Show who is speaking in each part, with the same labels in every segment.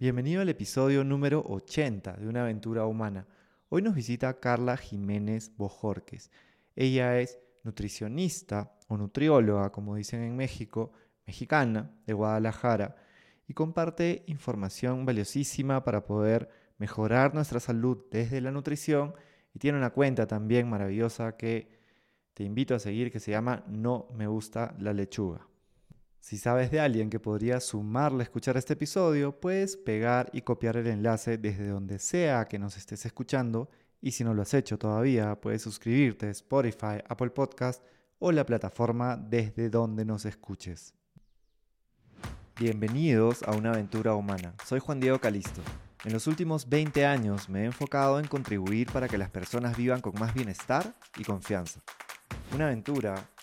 Speaker 1: Bienvenido al episodio número 80 de Una aventura humana. Hoy nos visita Carla Jiménez Bojorques. Ella es nutricionista o nutrióloga, como dicen en México, mexicana, de Guadalajara, y comparte información valiosísima para poder mejorar nuestra salud desde la nutrición y tiene una cuenta también maravillosa que te invito a seguir que se llama No me gusta la lechuga. Si sabes de alguien que podría sumarle a escuchar este episodio, puedes pegar y copiar el enlace desde donde sea que nos estés escuchando. Y si no lo has hecho todavía, puedes suscribirte a Spotify, Apple Podcast o la plataforma desde donde nos escuches. Bienvenidos a una aventura humana. Soy Juan Diego Calisto. En los últimos 20 años me he enfocado en contribuir para que las personas vivan con más bienestar y confianza. Una aventura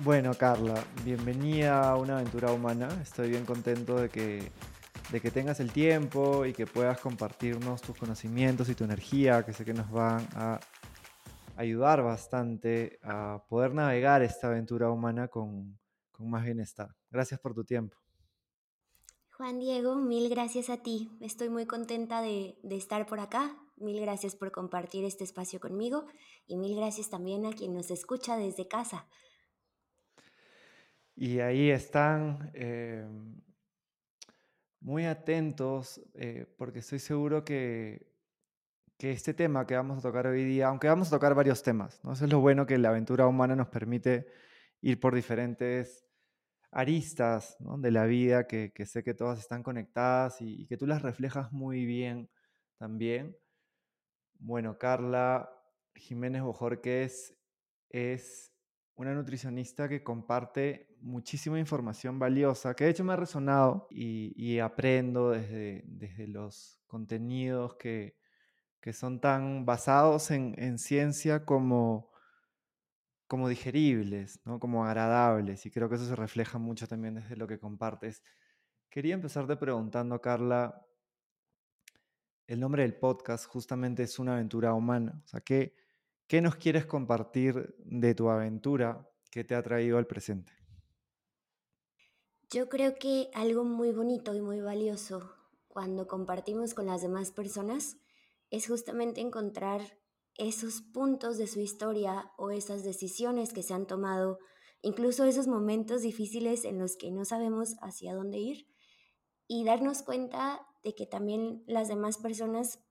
Speaker 1: Bueno, Carla, bienvenida a una aventura humana. Estoy bien contento de que, de que tengas el tiempo y que puedas compartirnos tus conocimientos y tu energía, que sé que nos van a ayudar bastante a poder navegar esta aventura humana con, con más bienestar. Gracias por tu tiempo.
Speaker 2: Juan Diego, mil gracias a ti. Estoy muy contenta de, de, estar por acá. Mil gracias por compartir este espacio conmigo y mil gracias también a quien nos escucha desde casa.
Speaker 1: Y ahí están eh, muy atentos eh, porque estoy seguro que, que, este tema que vamos a tocar hoy día, aunque vamos a tocar varios temas, ¿no? eso es lo bueno que la aventura humana nos permite ir por diferentes aristas ¿no? de la vida que, que, sé que todas están conectadas y, y, que tú las reflejas muy bien también. Bueno, Carla Jiménez Bojorquez es una nutricionista que comparte muchísima información valiosa, que de hecho me ha resonado y, aprendo desde, desde, los contenidos que, que, son tan basados en, en ciencia como, como digeribles, ¿no? como agradables, y creo que eso se refleja mucho también desde lo que compartes. Quería empezarte preguntando, Carla, el nombre del podcast justamente es una aventura humana, o sea, ¿qué, ¿Qué nos quieres compartir de tu aventura que te ha traído al presente?
Speaker 2: Yo creo que algo muy bonito y muy valioso cuando compartimos con las demás personas es justamente encontrar esos puntos de su historia o esas decisiones que se han tomado, incluso esos momentos difíciles en los que no sabemos hacia dónde ir y darnos cuenta de que también las demás personas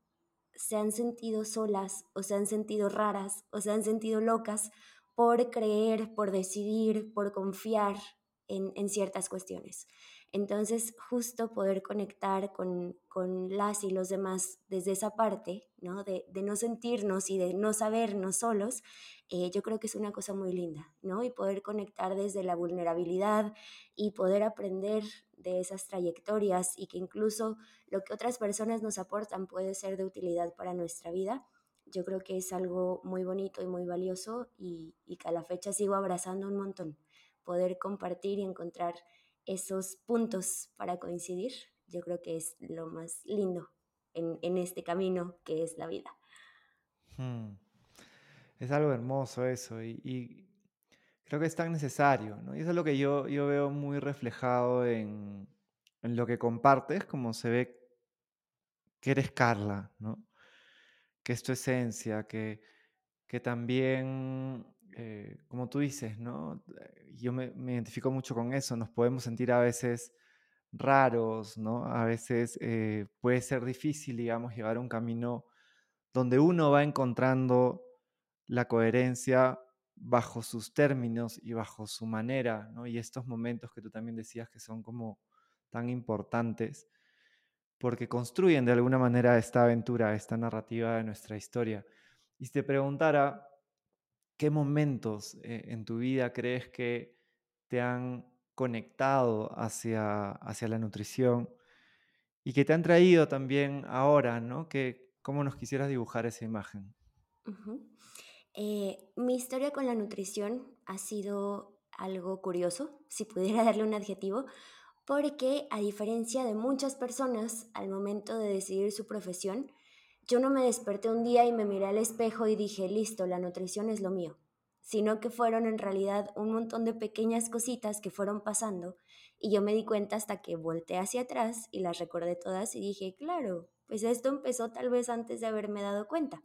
Speaker 2: se han sentido solas o se han sentido raras o se han sentido locas por creer, por decidir, por confiar en, en ciertas cuestiones. Entonces, justo poder conectar con, con, las y los demás desde esa parte, ¿no? De, de no sentirnos y de no sabernos solos, eh, yo creo que es una cosa muy linda, ¿no? Y poder conectar desde la vulnerabilidad y poder aprender de esas trayectorias y que incluso lo que otras personas nos aportan puede ser de utilidad para nuestra vida, yo creo que es algo muy bonito y muy valioso y, y que a la fecha sigo abrazando un montón. Poder compartir y encontrar esos puntos para coincidir, yo creo que es lo más lindo en, en este camino que es la vida.
Speaker 1: Hmm. Es algo hermoso eso y, creo que es tan necesario, ¿no? Y eso es lo que yo, yo veo muy reflejado en, en lo que compartes, como se ve que eres Carla, ¿no? Que es tu esencia, que, que también eh, como tú dices, ¿no? Yo me, me, identifico mucho con eso, nos podemos sentir a veces raros, ¿no? A veces eh, puede ser difícil, digamos, llevar un camino donde uno va encontrando la coherencia bajo sus términos y bajo su manera, ¿no? Y estos momentos que tú también decías que son como tan importantes, porque construyen de alguna manera esta aventura, esta narrativa de nuestra historia. Y si te preguntara, ¿qué momentos eh, en tu vida crees que te han conectado hacia, hacia la nutrición y que te han traído también ahora, ¿no? Que, ¿Cómo nos quisieras dibujar esa imagen?
Speaker 2: Eh, mi historia con la nutrición ha sido algo curioso, si pudiera darle un adjetivo, porque a diferencia de muchas personas al momento de decidir su profesión, yo no me desperté un día y me miré al espejo y dije, listo, la nutrición es lo mío, sino que fueron en realidad un montón de pequeñas cositas que fueron pasando y yo me di cuenta hasta que volteé hacia atrás y las recordé todas y dije, claro, pues esto empezó tal vez antes de haberme dado cuenta.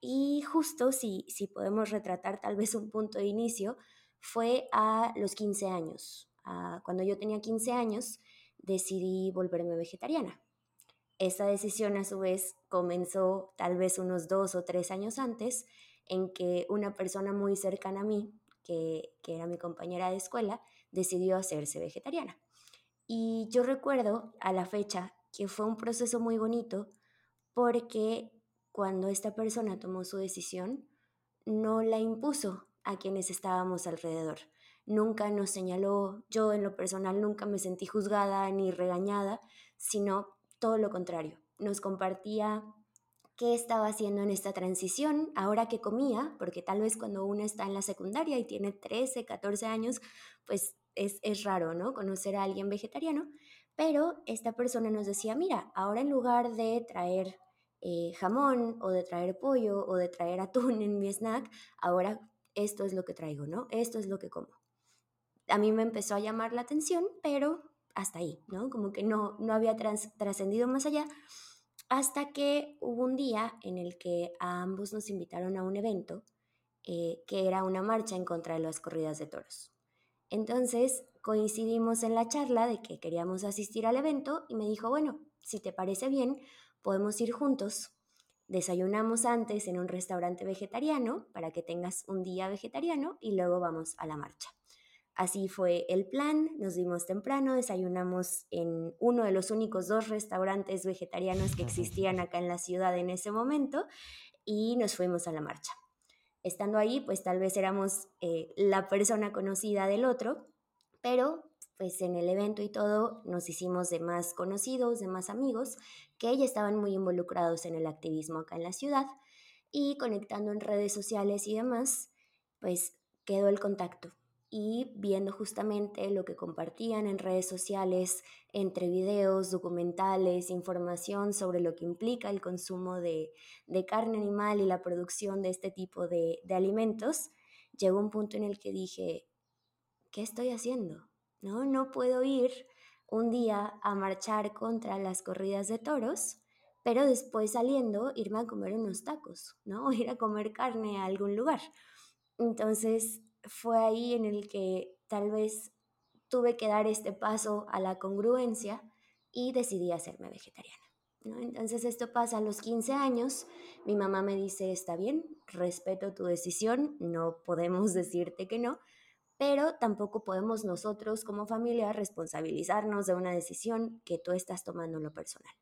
Speaker 2: Y justo si, si podemos retratar tal vez un punto de inicio, fue a los 15 años. cuando yo tenía 15 años, decidí volverme vegetariana. Esa decisión a su vez comenzó tal vez unos dos o tres años antes, en que una persona muy cercana a mí, que, que era mi compañera de escuela, decidió hacerse vegetariana. Y yo recuerdo a la fecha que fue un proceso muy bonito porque cuando esta persona tomó su decisión, no la impuso a quienes estábamos alrededor. Nunca nos señaló, yo en lo personal nunca me sentí juzgada ni regañada, sino todo lo contrario. Nos compartía qué estaba haciendo en esta transición, ahora que comía, porque tal vez cuando uno está en la secundaria y tiene 13, 14 años, pues es, es raro, ¿no? Conocer a alguien vegetariano, pero esta persona nos decía, mira, ahora en lugar de traer eh, jamón o de traer pollo o de traer atún en mi snack, ahora esto es lo que traigo, ¿no? Esto es lo que como. A mí me empezó a llamar la atención, pero hasta ahí, ¿no? Como que no, no había trascendido más allá, hasta que hubo un día en el que a ambos nos invitaron a un evento eh, que era una marcha en contra de las corridas de toros. Entonces coincidimos en la charla de que queríamos asistir al evento y me dijo, bueno, si te parece bien, podemos ir juntos. Desayunamos antes en un restaurante vegetariano para que tengas un día vegetariano y luego vamos a la marcha. Así fue el plan, nos dimos temprano, desayunamos en uno de los únicos dos restaurantes vegetarianos que existían acá en la ciudad en ese momento y nos fuimos a la marcha. Estando ahí, pues tal vez éramos eh, la persona conocida del otro, pero pues en el evento y todo nos hicimos de más conocidos, de más amigos, que ya estaban muy involucrados en el activismo acá en la ciudad y conectando en redes sociales y demás, pues quedó el contacto y viendo justamente lo que compartían en redes sociales, entre videos, documentales, información sobre lo que implica el consumo de, carne animal y la producción de este tipo de, de alimentos, llegó un punto en el que dije, ¿qué estoy haciendo? ¿no? No puedo ir un día a marchar contra las corridas de toros, pero después saliendo irme a comer unos tacos, ¿no? O ir a comer carne a algún lugar. Entonces fue ahí en el que tal vez tuve que dar este paso a la congruencia y decidí hacerme vegetariana. Entonces esto pasa a los 15 años, mi mamá me dice, está bien, respeto tu decisión, no podemos decirte que no, pero tampoco podemos nosotros como familia responsabilizarnos de una decisión que tú estás tomando en lo personal.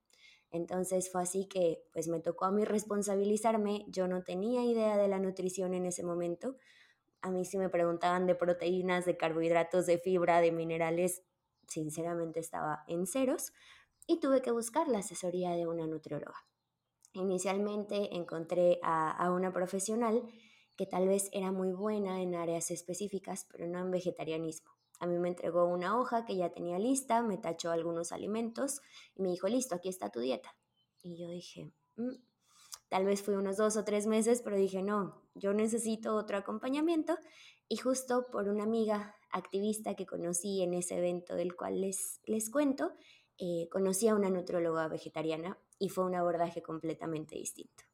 Speaker 2: Entonces fue así que pues me tocó a mí responsabilizarme, yo no tenía idea de la nutrición en ese momento, a mí si me preguntaban de proteínas, de carbohidratos, de fibra, de minerales, sinceramente estaba en ceros y tuve que buscar la asesoría de una nutrióloga. Inicialmente encontré a, a una profesional que tal vez era muy buena en áreas específicas, pero no en vegetarianismo. A mí me entregó una hoja que ya tenía lista, me tachó algunos alimentos y me dijo, listo, aquí está tu dieta. Y yo dije, mm". Tal vez fue unos dos o tres meses, pero dije, no, yo necesito otro acompañamiento. Y justo por una amiga activista que conocí en ese evento del cual les, les cuento, eh, conocí a una nutróloga vegetariana y fue un abordaje completamente distinto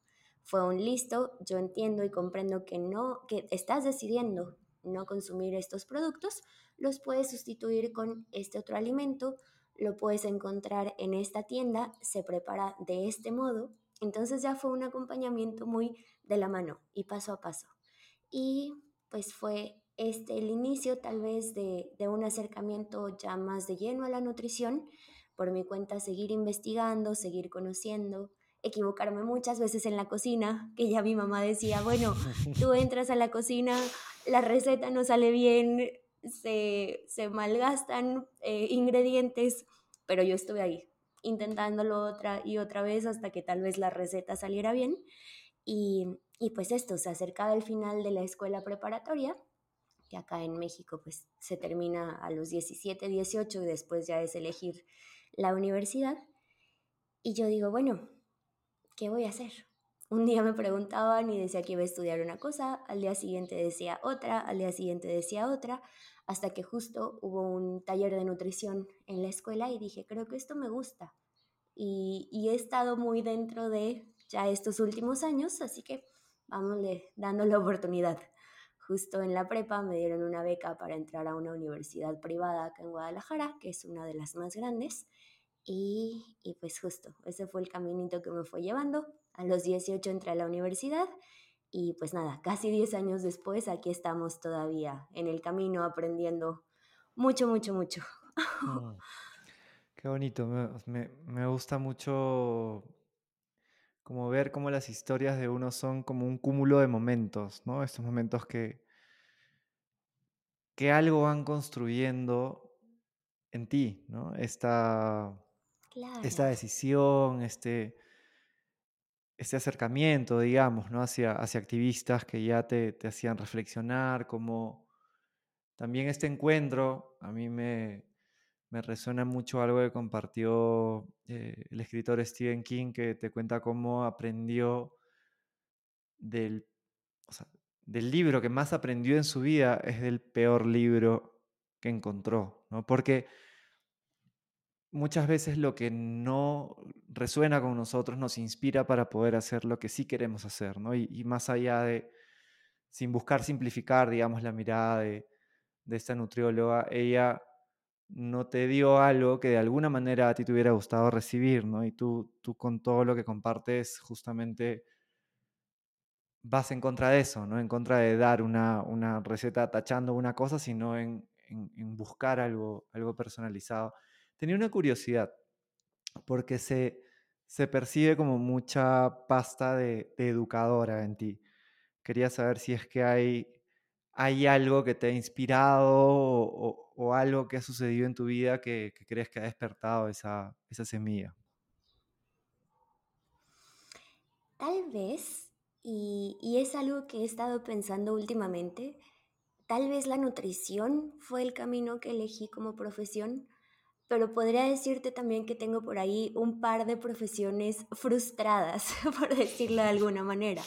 Speaker 2: fue un listo, yo entiendo y comprendo que no, que estás decidiendo no consumir estos productos, los puedes sustituir con este otro alimento, lo puedes encontrar en esta tienda, se prepara de este modo. Entonces ya fue un acompañamiento muy de la mano y paso a paso. Y pues fue este el inicio tal vez de, de un acercamiento ya más de lleno a la nutrición, por mi cuenta seguir investigando, seguir conociendo, equivocarme muchas veces en la cocina, que ya mi mamá decía, bueno, tú entras a la cocina, la receta no sale bien, se, se malgastan eh, ingredientes, pero yo estuve ahí intentándolo otra y otra vez hasta que tal vez la receta saliera bien. Y, y pues esto, se acercaba el final de la escuela preparatoria, que acá en México pues se termina a los 17, 18 y después ya es elegir la universidad. Y yo digo, bueno, ¿qué voy a hacer? Un día me preguntaban y decía que iba a estudiar una cosa, al día siguiente decía otra, al día siguiente decía otra, hasta que justo hubo un taller de nutrición en la escuela y dije, creo que esto me gusta. Y, he estado muy dentro de ya estos últimos años, así que vámosle dando la oportunidad. Justo en la prepa me dieron una beca para entrar a una universidad privada acá en Guadalajara, que es una de las más grandes. Y, pues justo, ese fue el caminito que me fue llevando. A los 18 entré a la universidad y pues nada, casi 10 años después aquí estamos todavía en el camino aprendiendo mucho, mucho, mucho.
Speaker 1: Mm, qué bonito, me, me, me gusta mucho como ver cómo las historias de uno son como un cúmulo de momentos, ¿no? Estos momentos que, que algo van construyendo en ti, ¿no? Esta, esta decisión, este, este acercamiento, digamos, ¿no? Hacia, hacia activistas que ya te, te hacían reflexionar, como también este encuentro, a mí me, me resuena mucho algo que compartió eh, el escritor Stephen King, que te cuenta cómo aprendió del, del libro que más aprendió en su vida, es del peor libro que encontró, ¿no? Porque muchas veces lo que no resuena con nosotros nos inspira para poder hacer lo que sí queremos hacer, ¿no? Y, más allá de, sin buscar simplificar, digamos, la mirada de, de esta nutrióloga, ella no te dio algo que de alguna manera a ti te hubiera gustado recibir, ¿no? Y tú, tú con todo lo que compartes justamente vas en contra de eso, no en contra de dar una, una receta tachando una cosa, sino en, en, en, buscar algo, algo personalizado. Tenía una curiosidad, porque se, se percibe como mucha pasta de, educadora en ti. Quería saber si es que hay, hay algo que te ha inspirado o, algo que ha sucedido en tu vida que, que crees que ha despertado esa, esa semilla.
Speaker 2: Tal vez, y, y, es algo que he estado pensando últimamente, tal vez la nutrición fue el camino que elegí como profesión, pero podría decirte también que tengo por ahí un par de profesiones frustradas, por decirlo de alguna manera.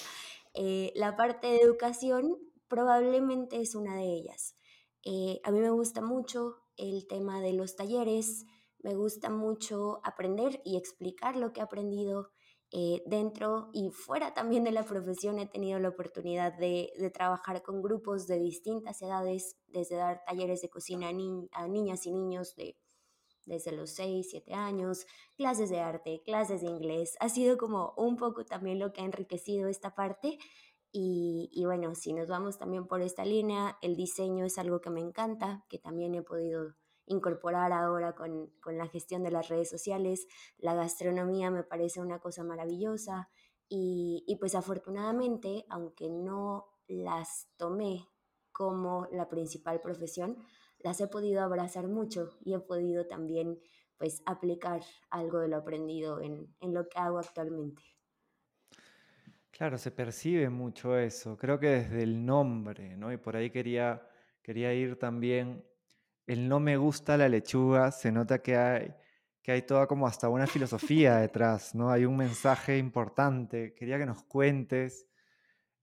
Speaker 2: Eh, la parte de educación probablemente es una de ellas. Eh, a mí me gusta mucho el tema de los talleres, me gusta mucho aprender y explicar lo que he aprendido. Eh, dentro y fuera también de la profesión he tenido la oportunidad de, de trabajar con grupos de distintas edades, desde dar talleres de cocina a, ni a niñas y niños de desde los 6, 7 años, clases de arte, clases de inglés. Ha sido como un poco también lo que ha enriquecido esta parte. Y, y, bueno, si nos vamos también por esta línea, el diseño es algo que me encanta, que también he podido incorporar ahora con, con la gestión de las redes sociales. La gastronomía me parece una cosa maravillosa. Y, y pues afortunadamente, aunque no las tomé como la principal profesión, las he podido abrazar mucho y he podido también pues aplicar algo de lo aprendido en, en lo que hago actualmente.
Speaker 1: Claro, se percibe mucho eso. Creo que desde el nombre, ¿no? Y por ahí quería, quería ir también. El no me gusta la lechuga, se nota que hay, que hay toda como hasta una filosofía detrás, ¿no? Hay un mensaje importante. Quería que nos cuentes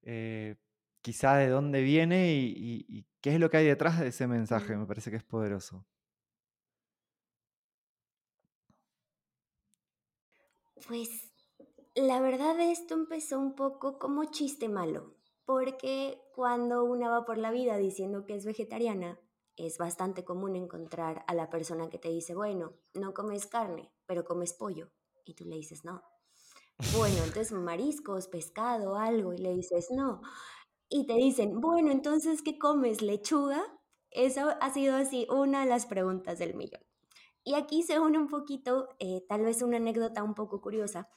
Speaker 1: eh, quizá de dónde viene y, y, y, qué es lo que hay detrás de ese mensaje.
Speaker 2: Mm.
Speaker 1: Me parece que es poderoso.
Speaker 2: Pues la verdad esto empezó un poco como chiste malo, porque cuando una va por la vida diciendo que es vegetariana, es bastante común encontrar a la persona que te dice, bueno, no comes carne, pero comes pollo. Y tú le dices, no. Bueno, entonces mariscos, pescado, algo, y le dices, no. Y te dicen, bueno, entonces, ¿qué comes? ¿Lechuga? Eso ha sido así una de las preguntas del millón. Y aquí se une un poquito, eh, tal vez una anécdota un poco curiosa,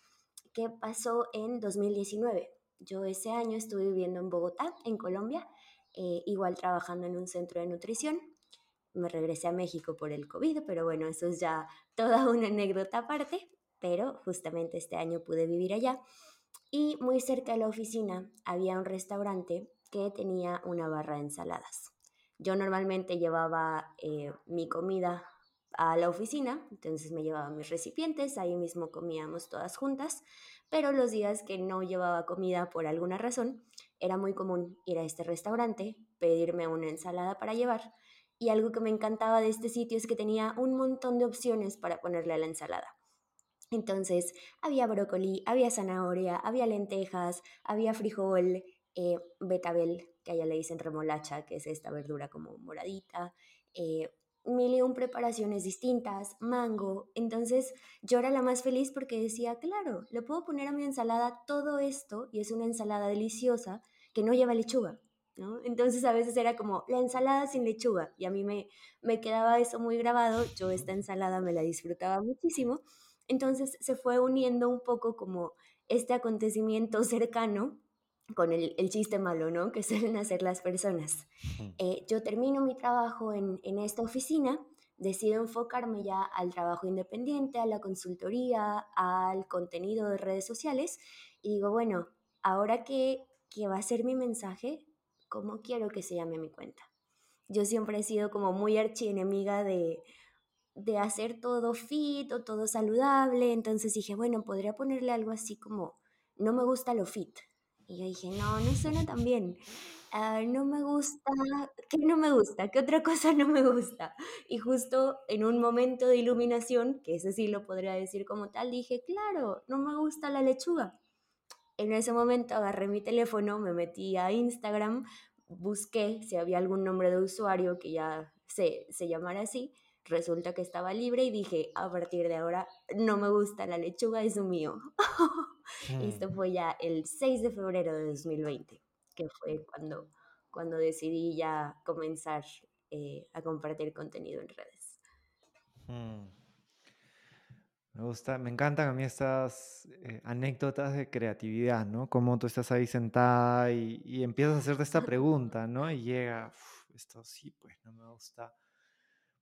Speaker 2: que pasó en 2019. Yo ese año estuve viviendo en Bogotá, en Colombia, eh, igual trabajando en un centro de nutrición. me regresé a México por el COVID, pero bueno, eso es ya toda una anécdota aparte, pero justamente este año pude vivir allá. Y muy cerca de la oficina había un restaurante que tenía una barra de ensaladas. Yo normalmente llevaba eh, mi comida a la oficina, entonces me llevaba mis recipientes, ahí mismo comíamos todas juntas, pero los días que no llevaba comida por alguna razón, era muy común ir a este restaurante, pedirme una ensalada para llevar, y algo que me encantaba de este sitio es que tenía un montón de opciones para ponerle a la ensalada. Entonces, había brócoli, había zanahoria, había lentejas, había frijol, eh, betabel, que allá le dicen remolacha, que es esta verdura como moradita, eh, mil y un preparaciones distintas, mango. Entonces yo era la más feliz porque decía, claro, le puedo poner a mi ensalada todo esto y es una ensalada deliciosa que no lleva lechuga. ¿no? Entonces a veces era como la ensalada sin lechuga y a mí me, me quedaba eso muy grabado, yo esta ensalada me la disfrutaba muchísimo, entonces se fue uniendo un poco como este acontecimiento cercano con el, el, chiste malo, ¿no? Que suelen hacer las personas. Eh, yo termino mi trabajo en, en, esta oficina, decido enfocarme ya al trabajo independiente, a la consultoría, al contenido de redes sociales y digo, bueno, ahora que, que va a ser mi mensaje, ¿cómo quiero que se llame mi cuenta? Yo siempre he sido como muy archienemiga de, de hacer todo fit o todo saludable, entonces dije, bueno, podría ponerle algo así como, no me gusta lo fit, y yo dije, no, no suena tan bien. Ah, no me gusta, ¿qué no me gusta? ¿Qué otra cosa no me gusta? Y justo en un momento de iluminación, que ese sí lo podría decir como tal, dije, claro, no me gusta la lechuga. En ese momento agarré mi teléfono, me metí a Instagram, busqué si había algún nombre de usuario que ya se, se llamara así, resulta que estaba libre y dije, a partir de ahora no me gusta la lechuga, es un mío. Esto mm. fue ya el 6 de febrero de 2020, que fue cuando, cuando decidí ya comenzar eh, a compartir contenido en redes.
Speaker 1: Mm. Me gusta, me encantan a mí estas eh, anécdotas de creatividad, ¿no? Como tú estás ahí sentada y, y empiezas a hacerte esta pregunta, ¿no? Y llega, esto sí, pues no me gusta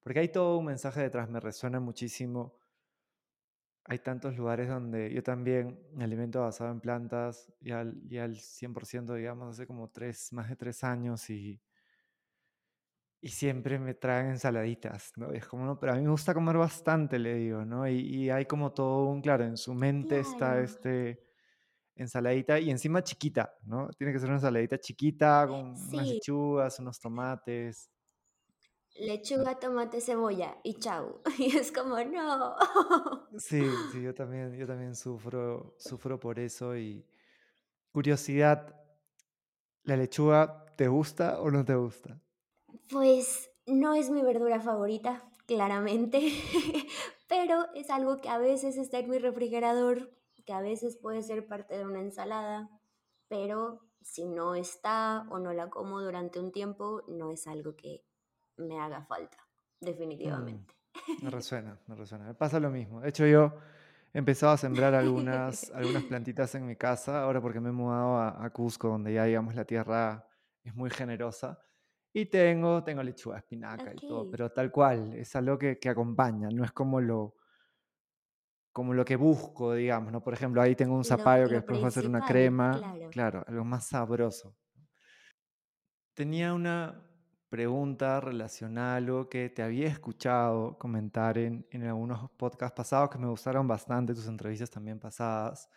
Speaker 1: porque hay todo un mensaje detrás, me resuena muchísimo. Hay tantos lugares donde yo también me alimento basado en plantas y al, y al 100%, digamos, hace como tres, más de tres años y, y siempre me traen ensaladitas, ¿no? es como, no, pero a mí me gusta comer bastante, le digo, ¿no? Y, y hay como todo un, claro, en su mente está este ensaladita y encima chiquita, ¿no? Tiene que ser una ensaladita chiquita con unas lechugas, unos tomates
Speaker 2: lechuga, tomate, cebolla y chau. Y es como, no.
Speaker 1: Sí, sí, yo también, yo también sufro, sufro por eso y curiosidad, ¿la lechuga te gusta o no te gusta?
Speaker 2: Pues no es mi verdura favorita, claramente, pero es algo que a veces está en mi refrigerador, que a veces puede ser parte de una ensalada, pero si no está o no la como durante un tiempo, no es algo que me haga falta, definitivamente.
Speaker 1: Mm, me resuena, me resuena. Me pasa lo mismo. De hecho, yo he empezado a sembrar algunas, algunas plantitas en mi casa, ahora porque me he mudado a, Cusco, donde ya, digamos, la tierra es muy generosa. Y tengo, tengo lechuga, espinaca y todo, pero tal cual, es algo que, que, acompaña, no es como lo, como lo que busco, digamos, ¿no? Por ejemplo, ahí tengo un zapallo que después va a ser una crema, claro. claro, algo más sabroso. Tenía una, pregunta algo que te había escuchado comentar en, en algunos podcasts pasados que me gustaron bastante, tus entrevistas también pasadas,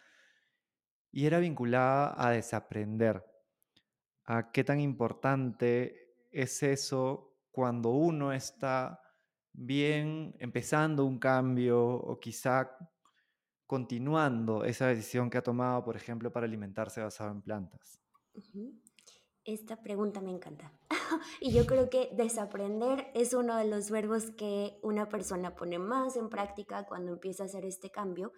Speaker 1: y era vinculada a desaprender, a qué tan importante es eso cuando uno está bien empezando un cambio o quizá continuando esa decisión que ha tomado, por ejemplo, para alimentarse basado en plantas.
Speaker 2: Esta pregunta me encanta. y yo creo que desaprender es uno de los verbos que una persona pone más en práctica cuando empieza a hacer este cambio,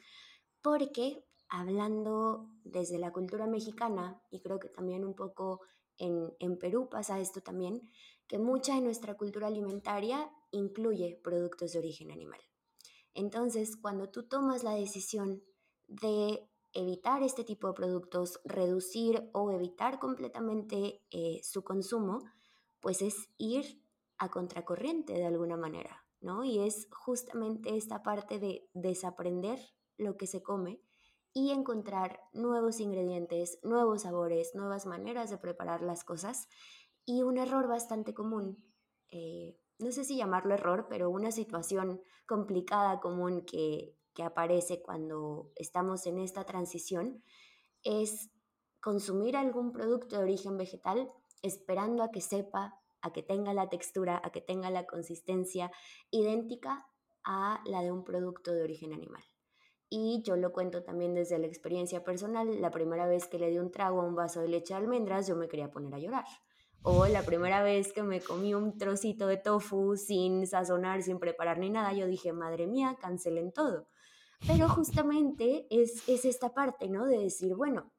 Speaker 2: porque hablando desde la cultura mexicana, y creo que también un poco en, en Perú pasa esto también, que mucha de nuestra cultura alimentaria incluye productos de origen animal. Entonces, cuando tú tomas la decisión de evitar este tipo de productos, reducir o evitar completamente eh, su consumo, pues es ir a contracorriente de alguna manera, ¿no? Y es justamente esta parte de desaprender lo que se come y encontrar nuevos ingredientes, nuevos sabores, nuevas maneras de preparar las cosas. Y un error bastante común, eh, no sé si llamarlo error, pero una situación complicada común que, que aparece cuando estamos en esta transición es consumir algún producto de origen vegetal esperando a que sepa, a que tenga la textura, a que tenga la consistencia idéntica a la de un producto de origen animal. Y yo lo cuento también desde la experiencia personal. La primera vez que le di un trago a un vaso de leche de almendras, yo me quería poner a llorar. O la primera vez que me comí un trocito de tofu sin sazonar, sin preparar ni nada, yo dije, madre mía, cancelen todo. Pero justamente es, es esta parte, ¿no? De decir, bueno,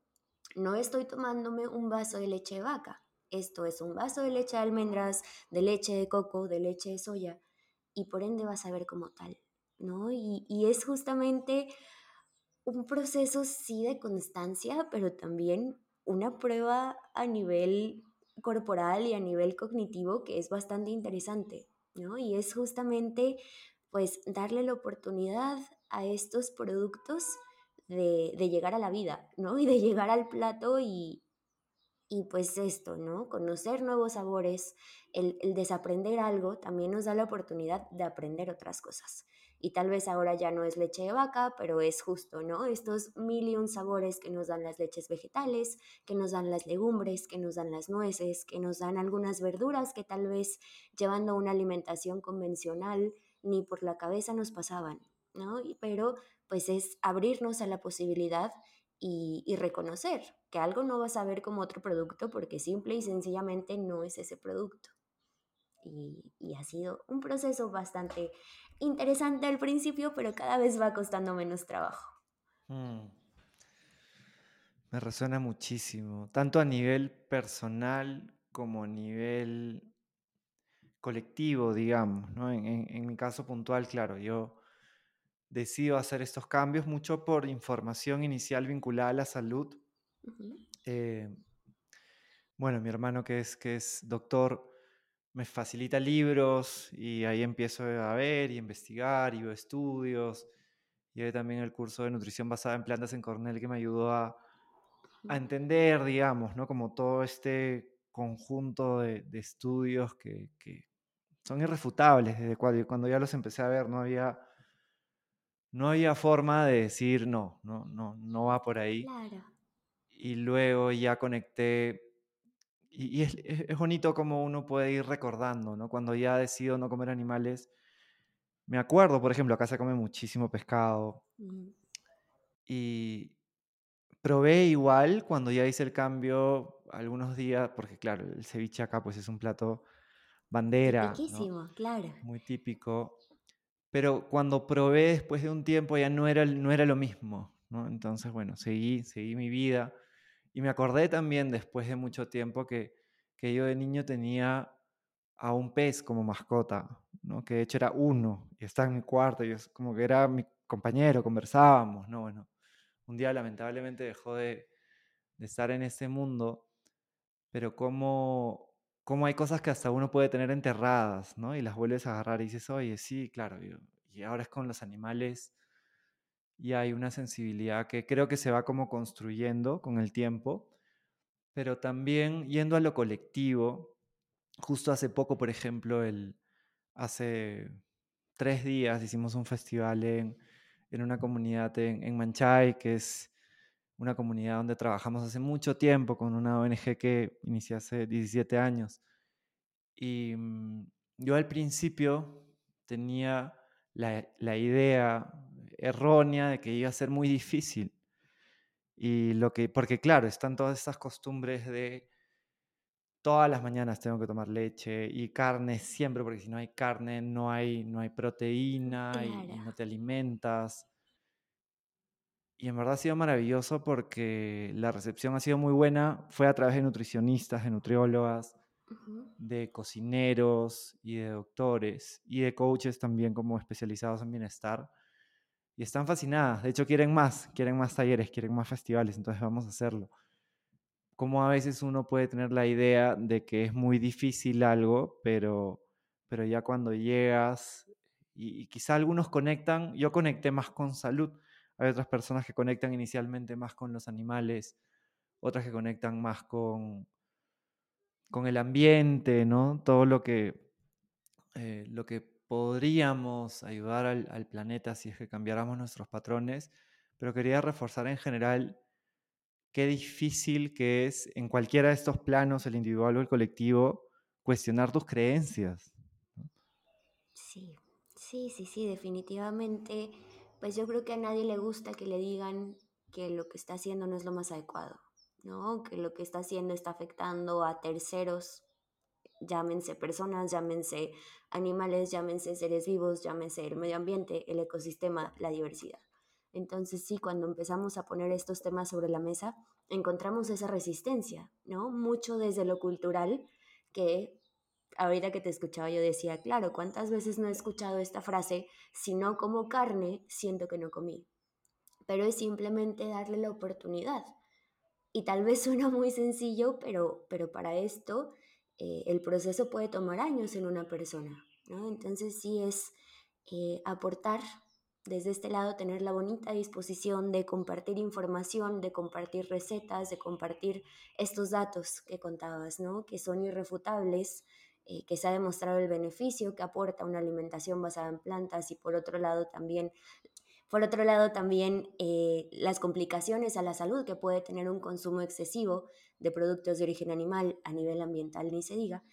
Speaker 2: no estoy tomándome un vaso de leche de vaca. Esto es un vaso de leche de almendras, de leche de coco, de leche de soya, y por ende vas a ver como tal. ¿no? Y, y es justamente un proceso sí de constancia, pero también una prueba a nivel corporal y a nivel cognitivo que es bastante interesante, ¿no? Y es justamente pues darle la oportunidad a estos productos de, de llegar a la vida, ¿no? Y de llegar al plato y, y pues esto, ¿no? Conocer nuevos sabores, el, el, desaprender algo también nos da la oportunidad de aprender otras cosas. Y tal vez ahora ya no es leche de vaca, pero es justo, ¿no? Estos mil y un sabores que nos dan las leches vegetales, que nos dan las legumbres, que nos dan las nueces, que nos dan algunas verduras que tal vez llevando una alimentación convencional ni por la cabeza nos pasaban, ¿no? Pero pues es abrirnos a la posibilidad y, reconocer que algo no vas a ver como otro producto porque simple y sencillamente no es ese producto. Y, ha sido un proceso bastante interesante al principio, pero cada vez va costando menos trabajo. Mm.
Speaker 1: Me resuena muchísimo, tanto a nivel personal como a nivel colectivo, digamos. ¿no? En, en mi caso puntual, claro, yo decido hacer estos cambios mucho por información inicial vinculada a la salud. Uh -huh. eh, bueno, mi hermano que es, que es doctor me facilita libros y ahí empiezo a ver y investigar y veo estudios. Y hay también el curso de nutrición basada en plantas en Cornell que me ayudó a, a entender, digamos, ¿no? Como todo este conjunto de, de estudios que, que, son irrefutables desde cuando, cuando ya los empecé a ver, no había no había forma de decir no, no, no, no va por ahí.
Speaker 2: Claro.
Speaker 1: Y luego ya conecté, y, y es, es, bonito como uno puede ir recordando, ¿no? Cuando ya decido no comer animales, me acuerdo, por ejemplo, acá se come muchísimo pescado. Mm. Y probé igual cuando ya hice el cambio algunos días, porque claro, el ceviche acá pues es un plato bandera.
Speaker 2: Tipiquísimo,
Speaker 1: ¿no?
Speaker 2: claro.
Speaker 1: Muy típico pero cuando probé después de un tiempo ya no era, no era lo mismo. Entonces, bueno, seguí, seguí mi vida y me acordé también después de mucho tiempo que, que yo de niño tenía a un pez como mascota, ¿no? Que de hecho era uno y estaba en mi cuarto y es como que era mi compañero, conversábamos, ¿no? Bueno, un día lamentablemente dejó de, de estar en ese mundo, pero como cómo hay cosas que hasta uno puede tener enterradas, ¿no? Y las vuelves a agarrar y dices, oye, sí, claro, y ahora es con los animales y hay una sensibilidad que creo que se va como construyendo con el tiempo, pero también yendo a lo colectivo, justo hace poco, por ejemplo, el, hace tres días hicimos un festival en, en una comunidad en, en Manchay, que es una comunidad donde trabajamos hace mucho tiempo con una ONG que inicié hace 17 años. Y mm, yo al principio tenía la, la, idea errónea de que iba a ser muy difícil. Y lo que, porque claro, están todas estas costumbres de todas las mañanas tengo que tomar leche y carne siempre, porque si no hay carne no hay, no hay proteína
Speaker 2: Claro.
Speaker 1: y, y no te alimentas. Y en verdad ha sido maravilloso porque la recepción ha sido muy buena. Fue a través de nutricionistas, de nutriólogas,
Speaker 2: Uh -huh.
Speaker 1: de cocineros y de doctores y de coaches también como especializados en bienestar. Y están fascinadas. De hecho, quieren más, quieren más talleres, quieren más festivales. Entonces vamos a hacerlo. Como a veces uno puede tener la idea de que es muy difícil algo, pero, pero ya cuando llegas, y, y quizá algunos conectan, yo conecté más con salud, hay otras personas que conectan inicialmente más con los animales, otras que conectan más con, con el ambiente, ¿no? Todo lo que, eh, lo que podríamos ayudar al, al planeta si es que cambiáramos nuestros patrones, pero quería reforzar en general qué difícil que es en cualquiera de estos planos, el individual o el colectivo, cuestionar tus creencias.
Speaker 2: Sí, sí, sí, sí, definitivamente. Pues yo creo que a nadie le gusta que le digan que lo que está haciendo no es lo más adecuado, ¿no? Que lo que está haciendo está afectando a terceros, llámense personas, llámense animales, llámense seres vivos, llámense el medio ambiente, el ecosistema, la diversidad. Entonces sí, cuando empezamos a poner estos temas sobre la mesa, encontramos esa resistencia, ¿no? Mucho desde lo cultural, que ahorita que te escuchaba yo decía, claro, ¿cuántas veces no he escuchado esta frase? Si no como carne, siento que no comí. Pero es simplemente darle la oportunidad. Y tal vez suena muy sencillo, pero, pero para esto eh, el proceso puede tomar años en una persona, ¿no? Entonces sí es eh, aportar desde este lado tener la bonita disposición de compartir información, de compartir recetas, de compartir estos datos que contabas, ¿no? Que son irrefutables, eh, que se ha demostrado el beneficio que aporta una alimentación basada en plantas y por otro lado también, por otro lado también eh, las complicaciones a la salud que puede tener un consumo excesivo de productos de origen animal a nivel ambiental, ni se diga,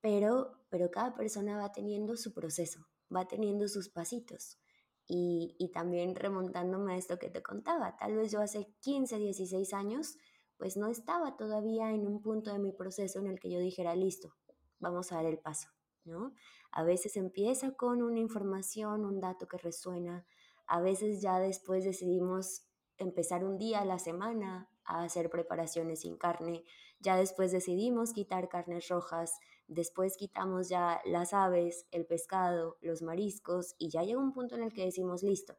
Speaker 2: pero, pero cada persona va teniendo su proceso, va teniendo sus pasitos. Y, y, también remontándome a esto que te contaba, tal vez yo hace 15, 16 años, pues no estaba todavía en un punto de mi proceso en el que yo dijera, listo, vamos a dar el paso, ¿no? A veces empieza con una información, un dato que resuena, a veces ya después decidimos empezar un día a la semana a hacer preparaciones sin carne, ya después decidimos quitar carnes rojas, después quitamos ya las aves, el pescado, los mariscos y ya llega un punto en el que decimos, listo,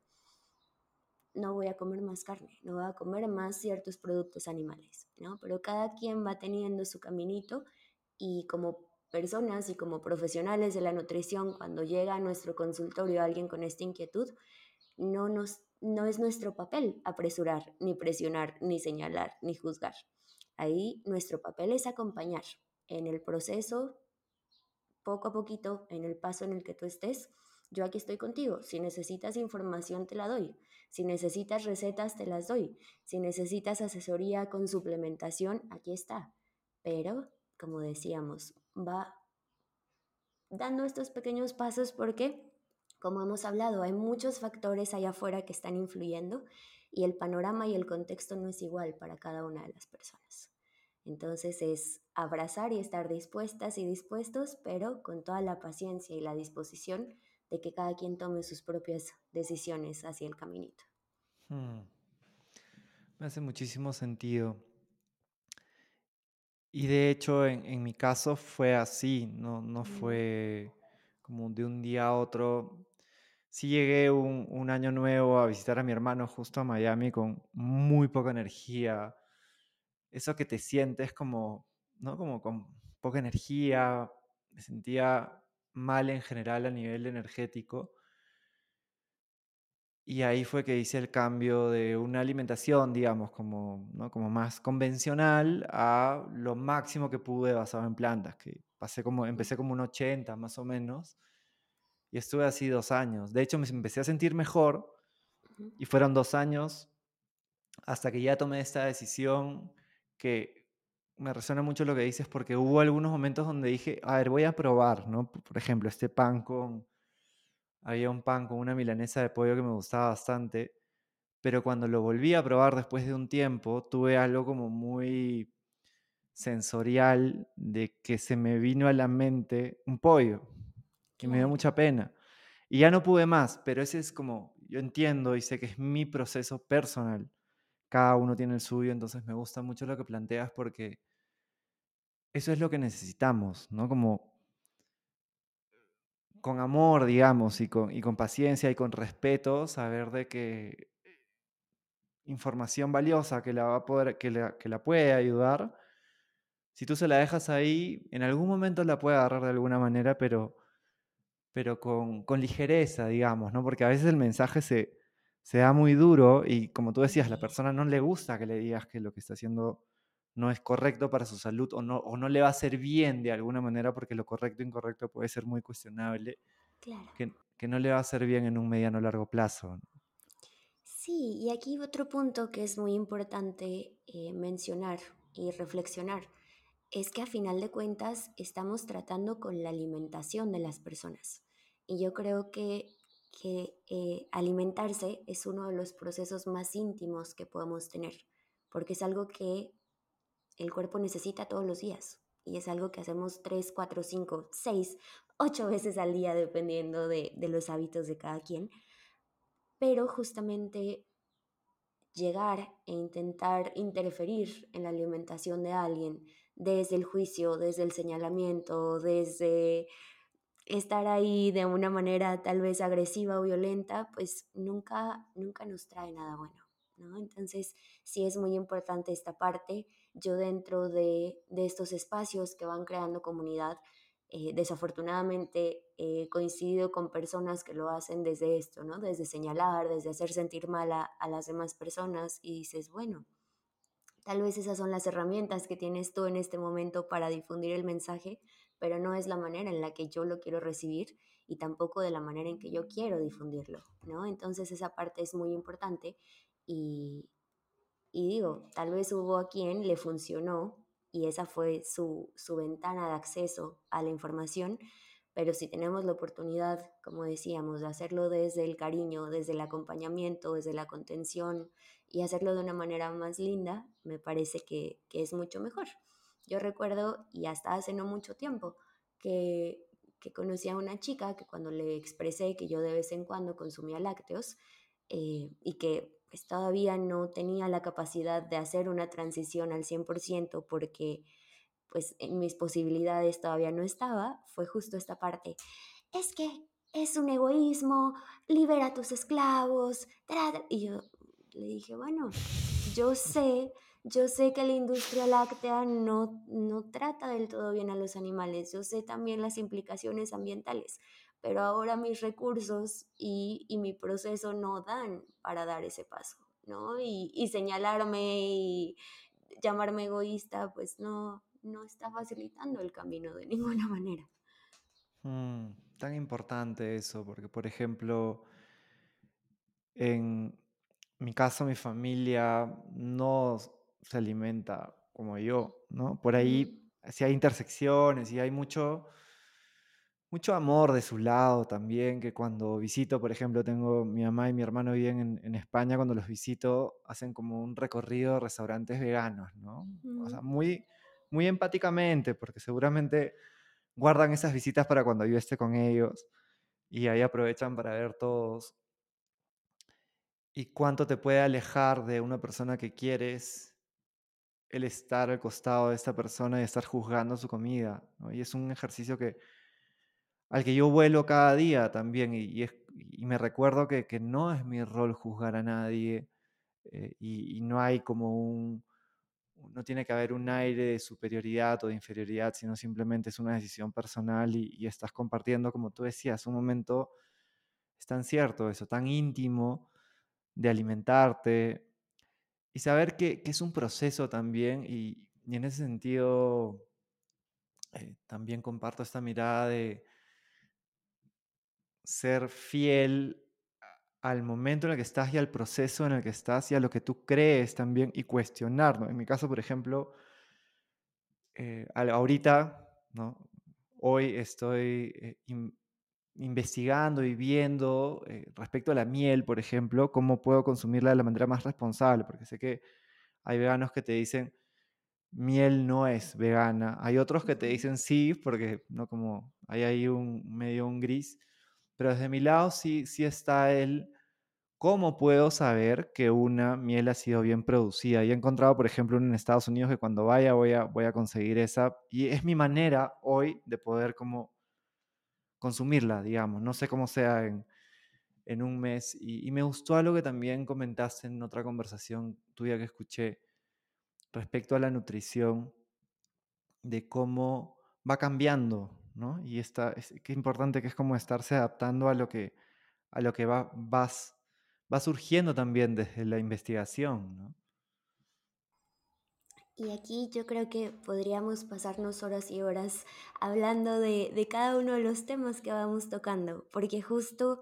Speaker 2: no voy a comer más carne, no voy a comer más ciertos productos animales, ¿no? Pero cada quien va teniendo su caminito y como personas y como profesionales de la nutrición, cuando llega a nuestro consultorio alguien con esta inquietud, no, nos, no es nuestro papel apresurar, ni presionar, ni señalar, ni juzgar. Ahí nuestro papel es acompañar en el proceso, poco a poquito, en el paso en el que tú estés. Yo aquí estoy contigo. Si necesitas información, te la doy. Si necesitas recetas, te las doy. Si necesitas asesoría con suplementación, aquí está. Pero, como decíamos, va dando estos pequeños pasos porque, como hemos hablado, hay muchos factores allá afuera que están influyendo y el panorama y el contexto no es igual para cada una de las personas. Entonces es abrazar y estar dispuestas y dispuestos, pero con toda la paciencia y la disposición de que cada quien tome sus propias decisiones hacia el caminito. Hmm.
Speaker 1: Me hace muchísimo sentido. Y de hecho, en, en mi caso fue así, no, no mm. fue como de un día a otro. Sí llegué un, un año nuevo a visitar a mi hermano justo a Miami con muy poca energía. Eso que te sientes como, ¿no? Como con poca energía. Me sentía mal en general a nivel energético. Y ahí fue que hice el cambio de una alimentación, digamos, como, ¿no? como más convencional a lo máximo que pude basado en plantas, que pasé como, empecé como un 80 más o menos, y estuve así dos años. De hecho, me empecé a sentir mejor y fueron dos años hasta que ya tomé esta decisión que me resuena mucho lo que dices porque hubo algunos momentos donde dije, a ver, voy a probar, ¿no? Por ejemplo, este pan con había un pan con una milanesa de pollo que me gustaba bastante, pero cuando lo volví a probar después de un tiempo, tuve algo como muy sensorial de que se me vino a la mente un pollo, que me dio mucha pena. Y ya no pude más, pero ese es como, yo entiendo y sé que es mi proceso personal. Cada uno tiene el suyo, entonces me gusta mucho lo que planteas porque eso es lo que necesitamos, ¿no? Como con amor, digamos, y con, y con paciencia y con respeto, saber de que información valiosa que la, va a poder, que la, que la puede ayudar, si tú se la dejas ahí, en algún momento la puede agarrar de alguna manera, pero pero con, con ligereza, digamos, ¿no? Porque a veces el mensaje se, se da muy duro y como tú decías, la persona no le gusta que le digas que lo que está haciendo no es correcto para su salud o no, o no le va a hacer bien de alguna manera porque lo correcto e incorrecto puede ser muy cuestionable,
Speaker 2: claro.
Speaker 1: que, que no le va a hacer bien en un mediano o largo plazo. ¿no?
Speaker 2: Sí, y aquí otro punto que es muy importante eh, mencionar y reflexionar es que a final de cuentas estamos tratando con la alimentación de las personas. Y yo creo que, que eh, alimentarse es uno de los procesos más íntimos que podemos tener, porque es algo que el cuerpo necesita todos los días. Y es algo que hacemos tres, cuatro, cinco, seis, ocho veces al día, dependiendo de, de los hábitos de cada quien. Pero justamente llegar e intentar interferir en la alimentación de alguien desde el juicio, desde el señalamiento, desde estar ahí de una manera tal vez agresiva o violenta, pues nunca, nunca nos trae nada bueno, ¿no? Entonces, sí es muy importante esta parte. Yo dentro de, de estos espacios que van creando comunidad, eh, desafortunadamente he coincidido con personas que lo hacen desde esto, ¿no? Desde señalar, desde hacer sentir mal a, a las demás personas y dices, bueno, Tal vez esas son las herramientas que tienes tú en este momento para difundir el mensaje, pero no es la manera en la que yo lo quiero recibir y tampoco de la manera en que yo quiero difundirlo, ¿no? Entonces esa parte es muy importante y, digo, tal vez hubo a quien le funcionó y esa fue su, su ventana de acceso a la información, pero si tenemos la oportunidad, como decíamos, de hacerlo desde el cariño, desde el acompañamiento, desde la contención y hacerlo de una manera más linda, me parece que, que es mucho mejor. Yo recuerdo, y hasta hace no mucho tiempo, que, que conocí a una chica que cuando le expresé que yo de vez en cuando consumía lácteos eh, y que todavía no tenía la capacidad de hacer una transición al 100% porque pues en mis posibilidades todavía no estaba, fue justo esta parte. Es que es un egoísmo, libera a tus esclavos. Y yo le dije, bueno, yo sé, yo sé que la industria láctea no, no trata del todo bien a los animales, yo sé también las implicaciones ambientales, pero ahora mis recursos y, y mi proceso no dan para dar ese paso, ¿no? Y, y señalarme y llamarme egoísta, pues no, no está facilitando el camino de ninguna manera.
Speaker 1: Mm, tan importante eso, porque por ejemplo, en mi caso, mi familia no se alimenta como yo, ¿no? Por ahí sí hay intersecciones y hay mucho, mucho amor de su lado también, que cuando visito, por ejemplo, tengo mi mamá y mi hermano viven en, en España, cuando los visito hacen como un recorrido de restaurantes veganos, ¿no? O
Speaker 2: ujú,
Speaker 1: sea, muy, muy empáticamente, porque seguramente guardan esas visitas para cuando yo esté con ellos y ahí aprovechan para ver todos y cuánto te puede alejar de una persona que quieres el estar al costado de esta persona y estar juzgando su comida, ¿no? Y es un ejercicio que, al que yo vuelo cada día también y, y es- y me recuerdo que, que no es mi rol juzgar a nadie eh, y, y no hay como un, no tiene que haber un aire de superioridad o de inferioridad, sino simplemente es una decisión personal y, estás compartiendo, como tú decías, un momento, es tan cierto eso, tan íntimo de alimentarte y saber que, que es un proceso también y en ese sentido eh, también comparto esta mirada de ser fiel al momento en el que estás y al proceso en el que estás y a lo que tú crees también y cuestionarlo. En mi caso, por ejemplo, eh, ahorita, ¿no? Hoy estoy eh, in- investigando y viendo eh, respecto a la miel, por ejemplo, cómo puedo consumirla de la manera más responsable, porque sé que hay veganos que te dicen miel no es vegana, hay otros que te dicen sí, porque no como hay ahí un medio un gris, pero desde mi lado sí, sí está el ¿Cómo puedo saber que una miel ha sido bien producida? Y he encontrado, por ejemplo, en Estados Unidos que cuando vaya voy a, voy a conseguir esa. Y es mi manera hoy de poder como consumirla, digamos. No sé cómo sea en, en un mes. Y, y me gustó algo que también comentaste en otra conversación tuya que escuché respecto a la nutrición, de cómo va cambiando. ¿No? Y esta, es, qué importante que es como estarse adaptando a lo que, a lo que va, vas, va surgiendo también desde la investigación, ¿no?
Speaker 2: Y aquí yo creo que podríamos pasarnos horas y horas hablando de, de cada uno de los temas que vamos tocando, porque justo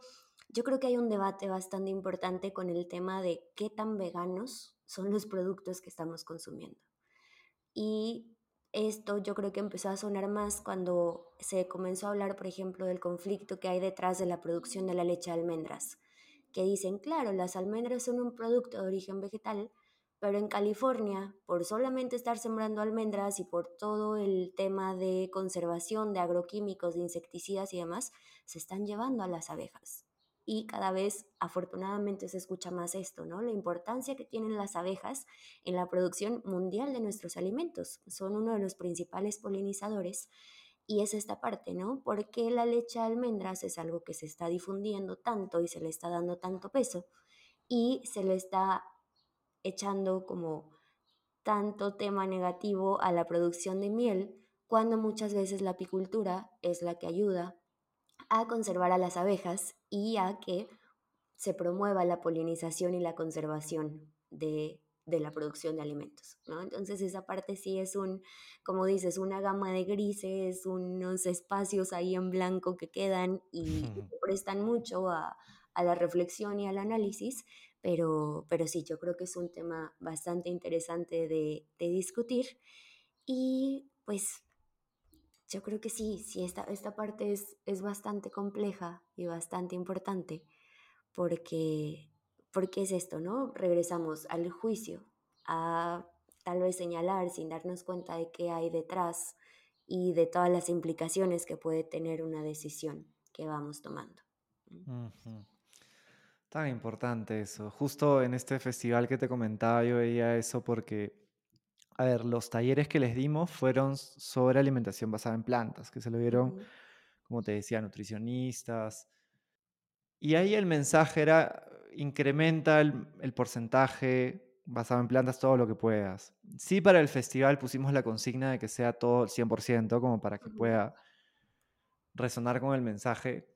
Speaker 2: yo creo que hay un debate bastante importante con el tema de qué tan veganos son los productos que estamos consumiendo. Y esto yo creo que empezó a sonar más cuando se comenzó a hablar, por ejemplo, del conflicto que hay detrás de la producción de la leche de almendras, que dicen, claro, las almendras son un producto de origen vegetal, pero en California, por solamente estar sembrando almendras y por todo el tema de conservación de agroquímicos, de insecticidas y demás, se están llevando a las abejas y cada vez afortunadamente se escucha más esto, ¿no? La importancia que tienen las abejas en la producción mundial de nuestros alimentos. Son uno de los principales polinizadores y es esta parte, ¿no? Porque la leche de almendras es algo que se está difundiendo tanto y se le está dando tanto peso y se le está echando como tanto tema negativo a la producción de miel cuando muchas veces la apicultura es la que ayuda a conservar a las abejas y a que se promueva la polinización y la conservación de, la producción de alimentos, ¿no? Entonces esa parte sí es un, como dices, una gama de grises, unos espacios ahí en blanco que quedan y, prestan mucho a, la reflexión y al análisis, pero, pero sí, yo creo que es un tema bastante interesante de, de discutir y pues yo creo que sí, sí, esta, esta parte es, es bastante compleja y bastante importante porque, porque es esto, ¿no? Regresamos al juicio, a tal vez señalar sin darnos cuenta de qué hay detrás y de todas las implicaciones que puede tener una decisión que vamos tomando.
Speaker 1: Tan importante eso. Justo en este festival que te comentaba yo veía eso porque a ver, los talleres que les dimos fueron sobre alimentación basada en plantas, que se lo vieron, como te decía, nutricionistas. Y ahí el mensaje era, incrementa el, porcentaje basado en plantas todo lo que puedas. Sí, para el festival pusimos la consigna de que sea todo el 100%, como para que pueda resonar con el mensaje.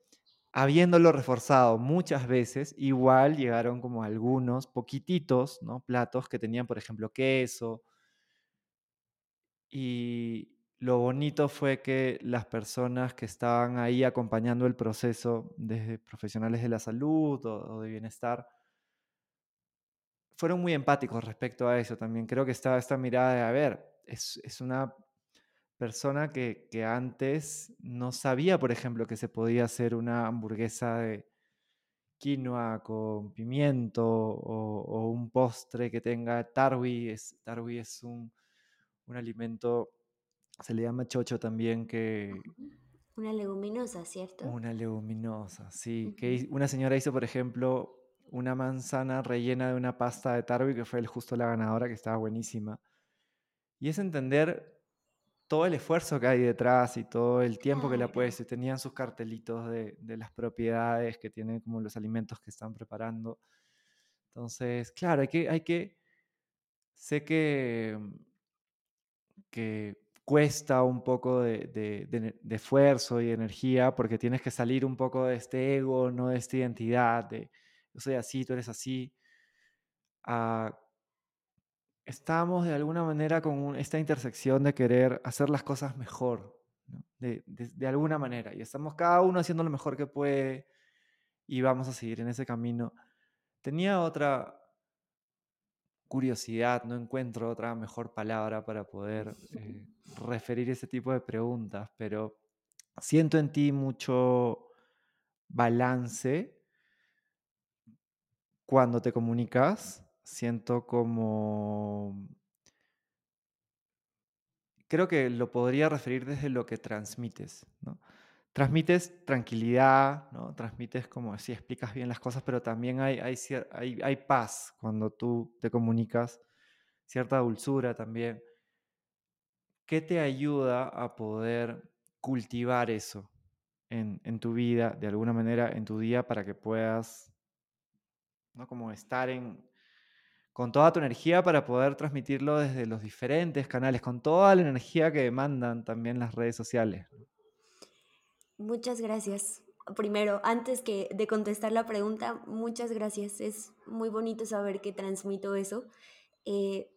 Speaker 1: Habiéndolo reforzado muchas veces, igual llegaron como algunos poquititos, ¿no? Platos que tenían, por ejemplo, queso, y lo bonito fue que las personas que estaban ahí acompañando el proceso, desde profesionales de la salud o, de bienestar, fueron muy empáticos respecto a eso también. Creo que estaba esta mirada de, a ver, es, una persona que, antes no sabía, por ejemplo, que se podía hacer una hamburguesa de quinoa con pimiento o, un postre que tenga tarwi. Es, tarwi es un un alimento, se le llama chocho también, que...
Speaker 2: Una leguminosa, ¿cierto?
Speaker 1: Una leguminosa, sí. Que una señora hizo, por ejemplo, una manzana rellena de una pasta de tarwi, que fue justo la ganadora, que estaba buenísima. Y es entender todo el esfuerzo que hay detrás y todo el tiempo que le ha puesto. Tenían sus cartelitos de, de, las propiedades que tienen como los alimentos que están preparando. Entonces, claro, hay que, hay que, sé que que cuesta un poco de, esfuerzo y energía porque tienes que salir un poco de este ego, no de esta identidad, de yo soy así, tú eres así. Ah, estamos de alguna manera con esta intersección de querer hacer las cosas mejor, de, de, alguna manera, y estamos cada uno haciendo lo mejor que puede y vamos a seguir en ese camino. Tenía otra, curiosidad, no encuentro otra mejor palabra para poder eh, referir ese tipo de preguntas, pero siento en ti mucho balance cuando te comunicas, siento como... Creo que lo podría referir desde lo que transmites, ¿no? Transmites tranquilidad, ¿no? Transmites como si explicas bien las cosas, pero también hay, hay, hay, paz cuando tú te comunicas, cierta dulzura también. ¿Qué te ayuda a poder cultivar eso en, en, tu vida, de alguna manera, en tu día, para que puedas, ¿no? Como estar en, con toda tu energía para poder transmitirlo desde los diferentes canales, con toda la energía que demandan también las redes sociales.
Speaker 2: Muchas gracias. Primero, antes que de contestar la pregunta, muchas gracias. Es muy bonito saber que transmito eso. Eh,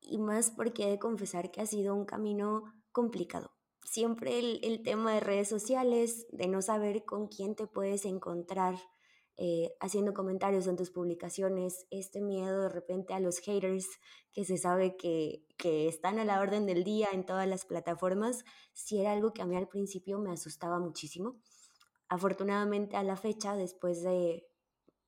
Speaker 2: y más porque he de confesar que ha sido un camino complicado. Siempre el, el tema de redes sociales, de no saber con quién te puedes encontrar eh, haciendo comentarios en tus publicaciones, este miedo de repente a los haters que se sabe que, que están a la orden del día en todas las plataformas, sí era algo que a mí al principio me asustaba muchísimo. Afortunadamente a la fecha, después de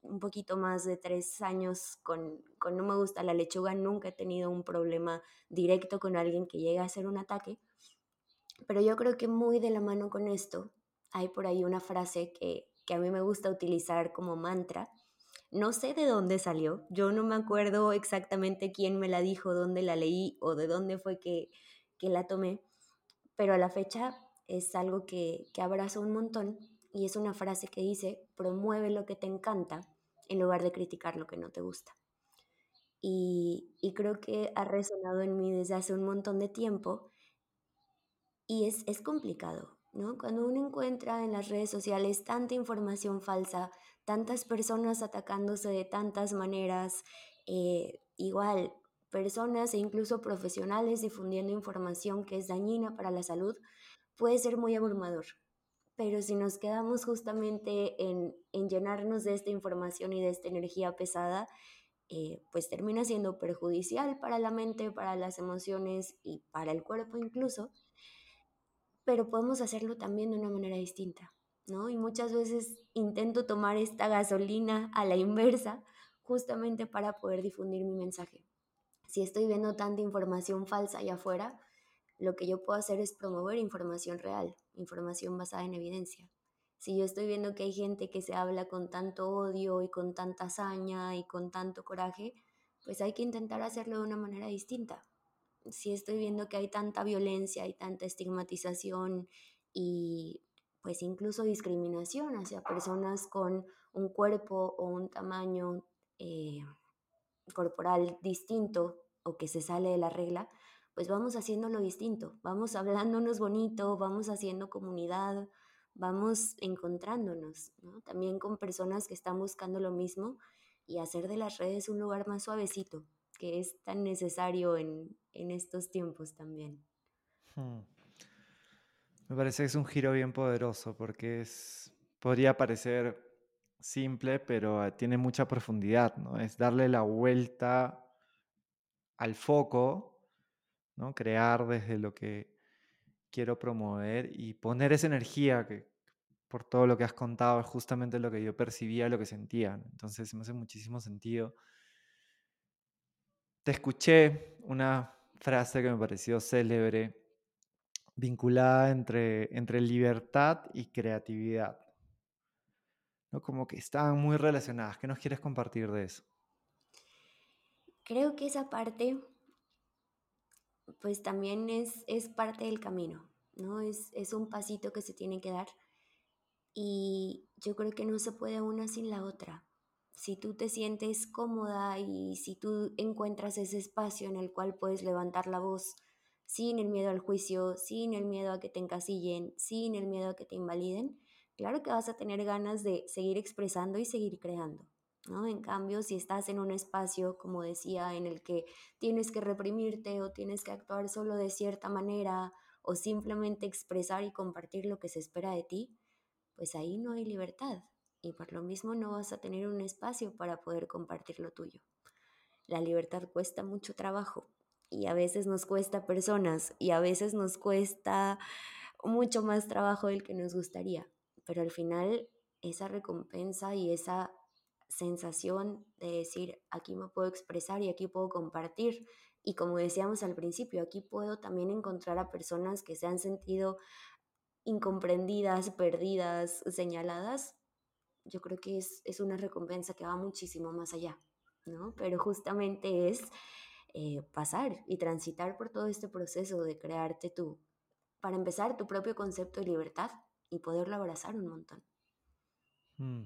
Speaker 2: un poquito más de tres años con, con No Me Gusta la Lechuga, nunca he tenido un problema directo con alguien que llegue a hacer un ataque. Pero yo creo que muy de la mano con esto, hay por ahí una frase que, que a mí me gusta utilizar como mantra. No sé de dónde salió, yo no me acuerdo exactamente quién me la dijo, dónde la leí o de dónde fue que, que la tomé, pero a la fecha es algo que, que abrazo un montón y es una frase que dice, promueve lo que te encanta en lugar de criticar lo que no te gusta. Y, y creo que ha resonado en mí desde hace un montón de tiempo y es, es complicado, ¿no? Cuando uno encuentra en las redes sociales tanta información falsa, tantas personas atacándose de tantas maneras, eh, igual personas e incluso profesionales difundiendo información que es dañina para la salud, puede ser muy abrumador. Pero si nos quedamos justamente en, en llenarnos de esta información y de esta energía pesada, eh, pues termina siendo perjudicial para la mente, para las emociones y para el cuerpo incluso pero podemos hacerlo también de una manera distinta, ¿no? Y muchas veces intento tomar esta gasolina a la inversa justamente para poder difundir mi mensaje. Si estoy viendo tanta información falsa allá afuera, lo que yo puedo hacer es promover información real, información basada en evidencia. Si yo estoy viendo que hay gente que se habla con tanto odio y con tanta hazaña y con tanto coraje, pues hay que intentar hacerlo de una manera distinta si estoy viendo que hay tanta violencia y tanta estigmatización y pues incluso discriminación hacia personas con un cuerpo o un tamaño eh, corporal distinto o que se sale de la regla, pues vamos haciéndolo distinto, vamos hablándonos bonito, vamos haciendo comunidad, vamos encontrándonos, ¿no? también con personas que están buscando lo mismo y hacer de las redes un lugar más suavecito, que es tan necesario en, en estos tiempos también. Hmm.
Speaker 1: Me parece que es un giro bien poderoso porque es, podría parecer simple, pero eh, tiene mucha profundidad, ¿no? Es darle la vuelta al foco, ¿no? Crear desde lo que quiero promover y poner esa energía que por todo lo que has contado es justamente lo que yo percibía, lo que sentía. Entonces me hace muchísimo sentido te escuché una frase que me pareció célebre, vinculada entre, entre libertad y creatividad. ¿no? Como que estaban muy relacionadas. ¿Qué nos quieres compartir de eso?
Speaker 2: Creo que esa parte, pues también es, es parte del camino, ¿no? Es, es un pasito que se tiene que dar y yo creo que no se puede una sin la otra si tú te sientes cómoda y si tú encuentras ese espacio en el cual puedes levantar la voz sin el miedo al juicio, sin el miedo a que te encasillen, sin el miedo a que te invaliden, claro que vas a tener ganas de seguir expresando y seguir creando. ¿no? En cambio, si estás en un espacio, como decía, en el que tienes que reprimirte o tienes que actuar solo de cierta manera o simplemente expresar y compartir lo que se espera de ti, pues ahí no hay libertad, y por lo mismo no vas a tener un espacio para poder compartir lo tuyo. La libertad cuesta mucho trabajo y a veces nos cuesta personas y a veces nos cuesta mucho más trabajo del que nos gustaría, pero al final esa recompensa y esa sensación de decir aquí me puedo expresar y aquí puedo compartir y como decíamos al principio, aquí puedo también encontrar a personas que se han sentido incomprendidas, perdidas, señaladas, yo creo que es, es una recompensa que va muchísimo más allá, ¿no? Pero justamente es eh, pasar y transitar por todo este proceso de crearte tú, para empezar, tu propio concepto de libertad y poderlo abrazar un montón.
Speaker 1: Mm.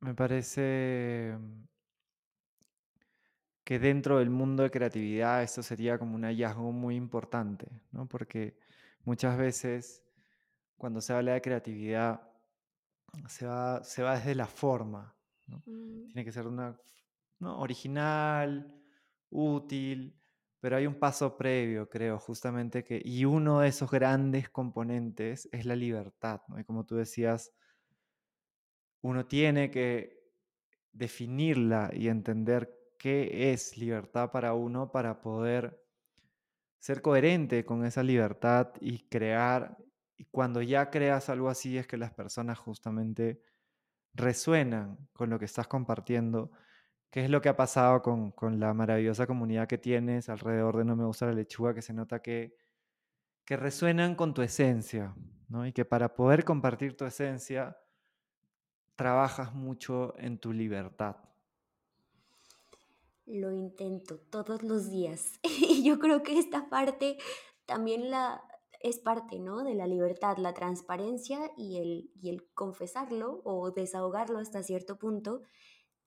Speaker 1: Me parece que dentro del mundo de creatividad esto sería como un hallazgo muy importante, ¿no? Porque muchas veces cuando se habla de creatividad, se va, se va desde la forma.
Speaker 2: Mm.
Speaker 1: Tiene que ser una ¿no? original, útil, pero hay un paso previo, creo, justamente que, y uno de esos grandes componentes es la libertad, ¿no? Y como tú decías, uno tiene que definirla y entender qué es libertad para uno para poder ser coherente con esa libertad y crear. Y cuando ya creas algo así es que las personas justamente resuenan con lo que estás compartiendo, que es lo que ha pasado con, con la maravillosa comunidad que tienes alrededor de No Me Gusta la Lechuga, que se nota que, que resuenan con tu esencia, ¿no? Y que para poder compartir tu esencia, trabajas mucho en tu libertad.
Speaker 2: Lo intento todos los días. Y yo creo que esta parte también la, es parte, ¿no? De la libertad, la transparencia y el, y el confesarlo o desahogarlo hasta cierto punto,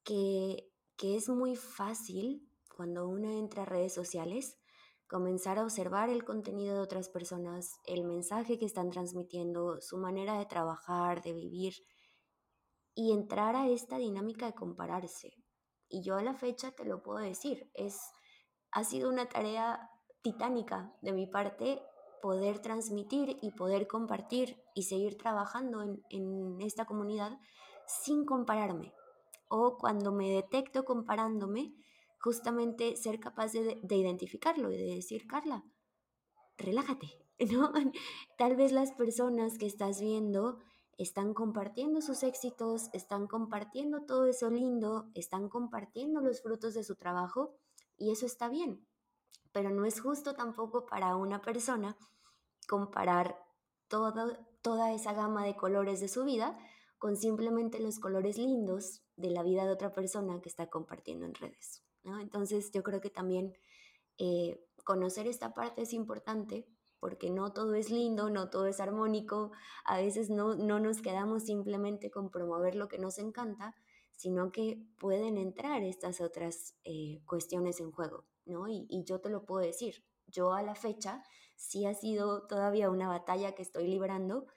Speaker 2: que, que es muy fácil cuando uno entra a redes sociales comenzar a observar el contenido de otras personas, el mensaje que están transmitiendo, su manera de trabajar, de vivir y entrar a esta dinámica de compararse. Y yo a la fecha te lo puedo decir, es, ha sido una tarea titánica de mi parte poder transmitir y poder compartir y seguir trabajando en, en esta comunidad sin compararme. O cuando me detecto comparándome, justamente ser capaz de, de identificarlo y de decir, Carla, relájate, ¿no? Tal vez las personas que estás viendo están compartiendo sus éxitos, están compartiendo todo eso lindo, están compartiendo los frutos de su trabajo y eso está bien. Pero no es justo tampoco para una persona comparar toda esa gama de colores de su vida con simplemente los colores lindos de la vida de otra persona que está compartiendo en redes. ¿no? Entonces yo creo que también eh, conocer esta parte es importante porque no todo es lindo, no todo es armónico, a veces no, no nos quedamos simplemente con promover lo que nos encanta, sino que pueden entrar estas otras eh, cuestiones en juego, ¿no? Y, yo te lo puedo decir, yo a la fecha sí ha sido todavía una batalla que estoy librando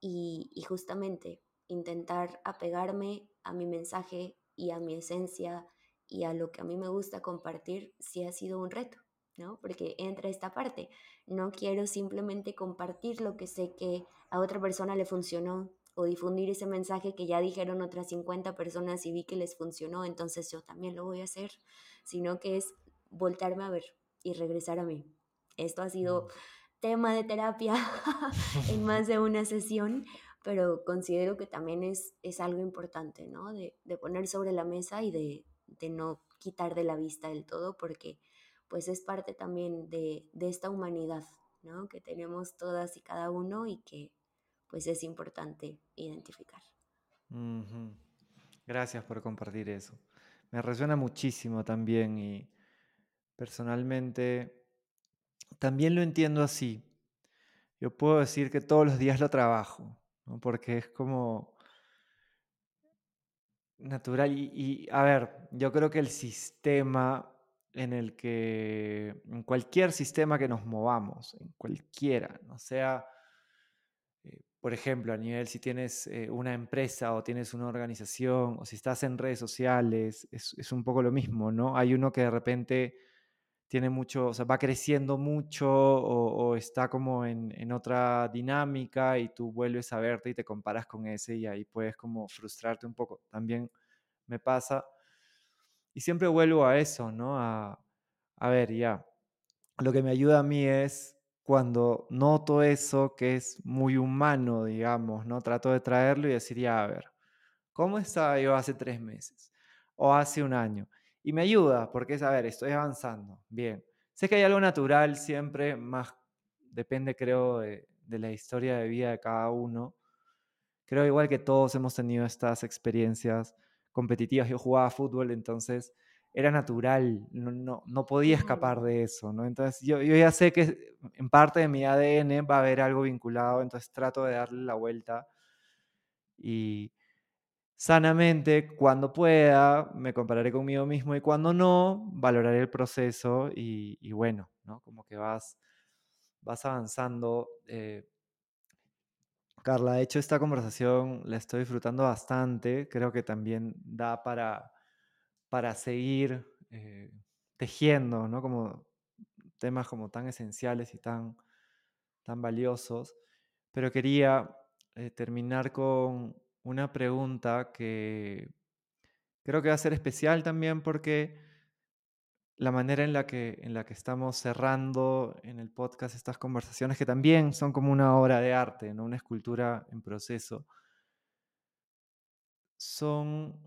Speaker 2: y, y justamente intentar apegarme a mi mensaje y a mi esencia y a lo que a mí me gusta compartir sí ha sido un reto. ¿no? Porque entra esta parte. No quiero simplemente compartir lo que sé que a otra persona le funcionó o difundir ese mensaje que ya dijeron otras 50 personas y vi que les funcionó, entonces yo también lo voy a hacer, sino que es voltarme a ver y regresar a mí. Esto ha sido tema de terapia en más de una sesión, pero considero que también es, es algo importante, ¿no? De, de poner sobre la mesa y de, de no quitar de la vista del todo, porque pues es parte también de, de esta humanidad, ¿no? Que tenemos todas y cada uno y que pues es importante identificar.
Speaker 1: Gracias por compartir eso. Me resuena muchísimo también y personalmente también lo entiendo así. Yo puedo decir que todos los días lo trabajo, ¿no? porque es como natural y, a ver, yo creo que el sistema en el que, en cualquier sistema que nos movamos, en cualquiera, no sea, eh, por ejemplo, a nivel si tienes eh, una empresa o tienes una organización o si estás en redes sociales, es, es, un poco lo mismo, ¿no? Hay uno que de repente tiene mucho, o sea, va creciendo mucho o, está como en, en, otra dinámica y tú vuelves a verte y te comparas con ese y ahí puedes como frustrarte un poco. También me pasa y siempre vuelvo a eso, ¿no? A, a ver, ya. Lo que me ayuda a mí es cuando noto eso que es muy humano, digamos, ¿no? Trato de traerlo y decir, ya, a ver, ¿cómo estaba yo hace tres meses? O hace un año. Y me ayuda, porque es, a ver, estoy avanzando. Bien. Sé que hay algo natural siempre, más depende, creo, de, de la historia de vida de cada uno. Creo igual que todos hemos tenido estas experiencias competitivas. Yo jugaba fútbol, entonces era natural, no, no, no podía escapar de eso, ¿no? Entonces yo, yo, ya sé que en parte de mi ADN va a haber algo vinculado, entonces trato de darle la vuelta y sanamente, cuando pueda, me compararé conmigo mismo y cuando no, valoraré el proceso y, bueno, ¿no? Como que vas, vas avanzando. Eh, Carla, de hecho esta conversación la estoy disfrutando bastante. Creo que también da para, para seguir eh, tejiendo, ¿no? Como temas como tan esenciales y tan, tan valiosos. Pero quería eh, terminar con una pregunta que creo que va a ser especial también porque la manera en la que, en la que estamos cerrando en el podcast estas conversaciones, que también son como una obra de arte, ¿no? una escultura en proceso, son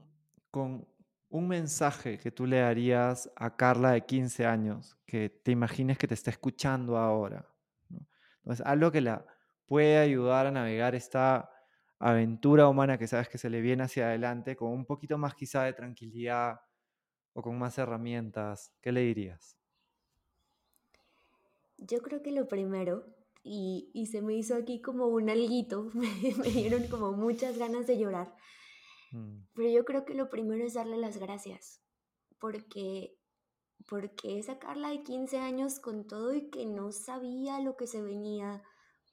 Speaker 1: con un mensaje que tú le darías a Carla de 15 años, que te imagines que te está escuchando ahora. Entonces, algo que la puede ayudar a navegar esta aventura humana que sabes que se le viene hacia adelante con un poquito más quizá de tranquilidad o con más herramientas, ¿qué le dirías?
Speaker 2: Yo creo que lo primero, y, y se me hizo aquí como un alguito, me, me dieron como muchas ganas de llorar,
Speaker 1: Mm,
Speaker 2: pero yo creo que lo primero es darle las gracias, porque, porque esa Carla de 15 años con todo y que no sabía lo que se venía,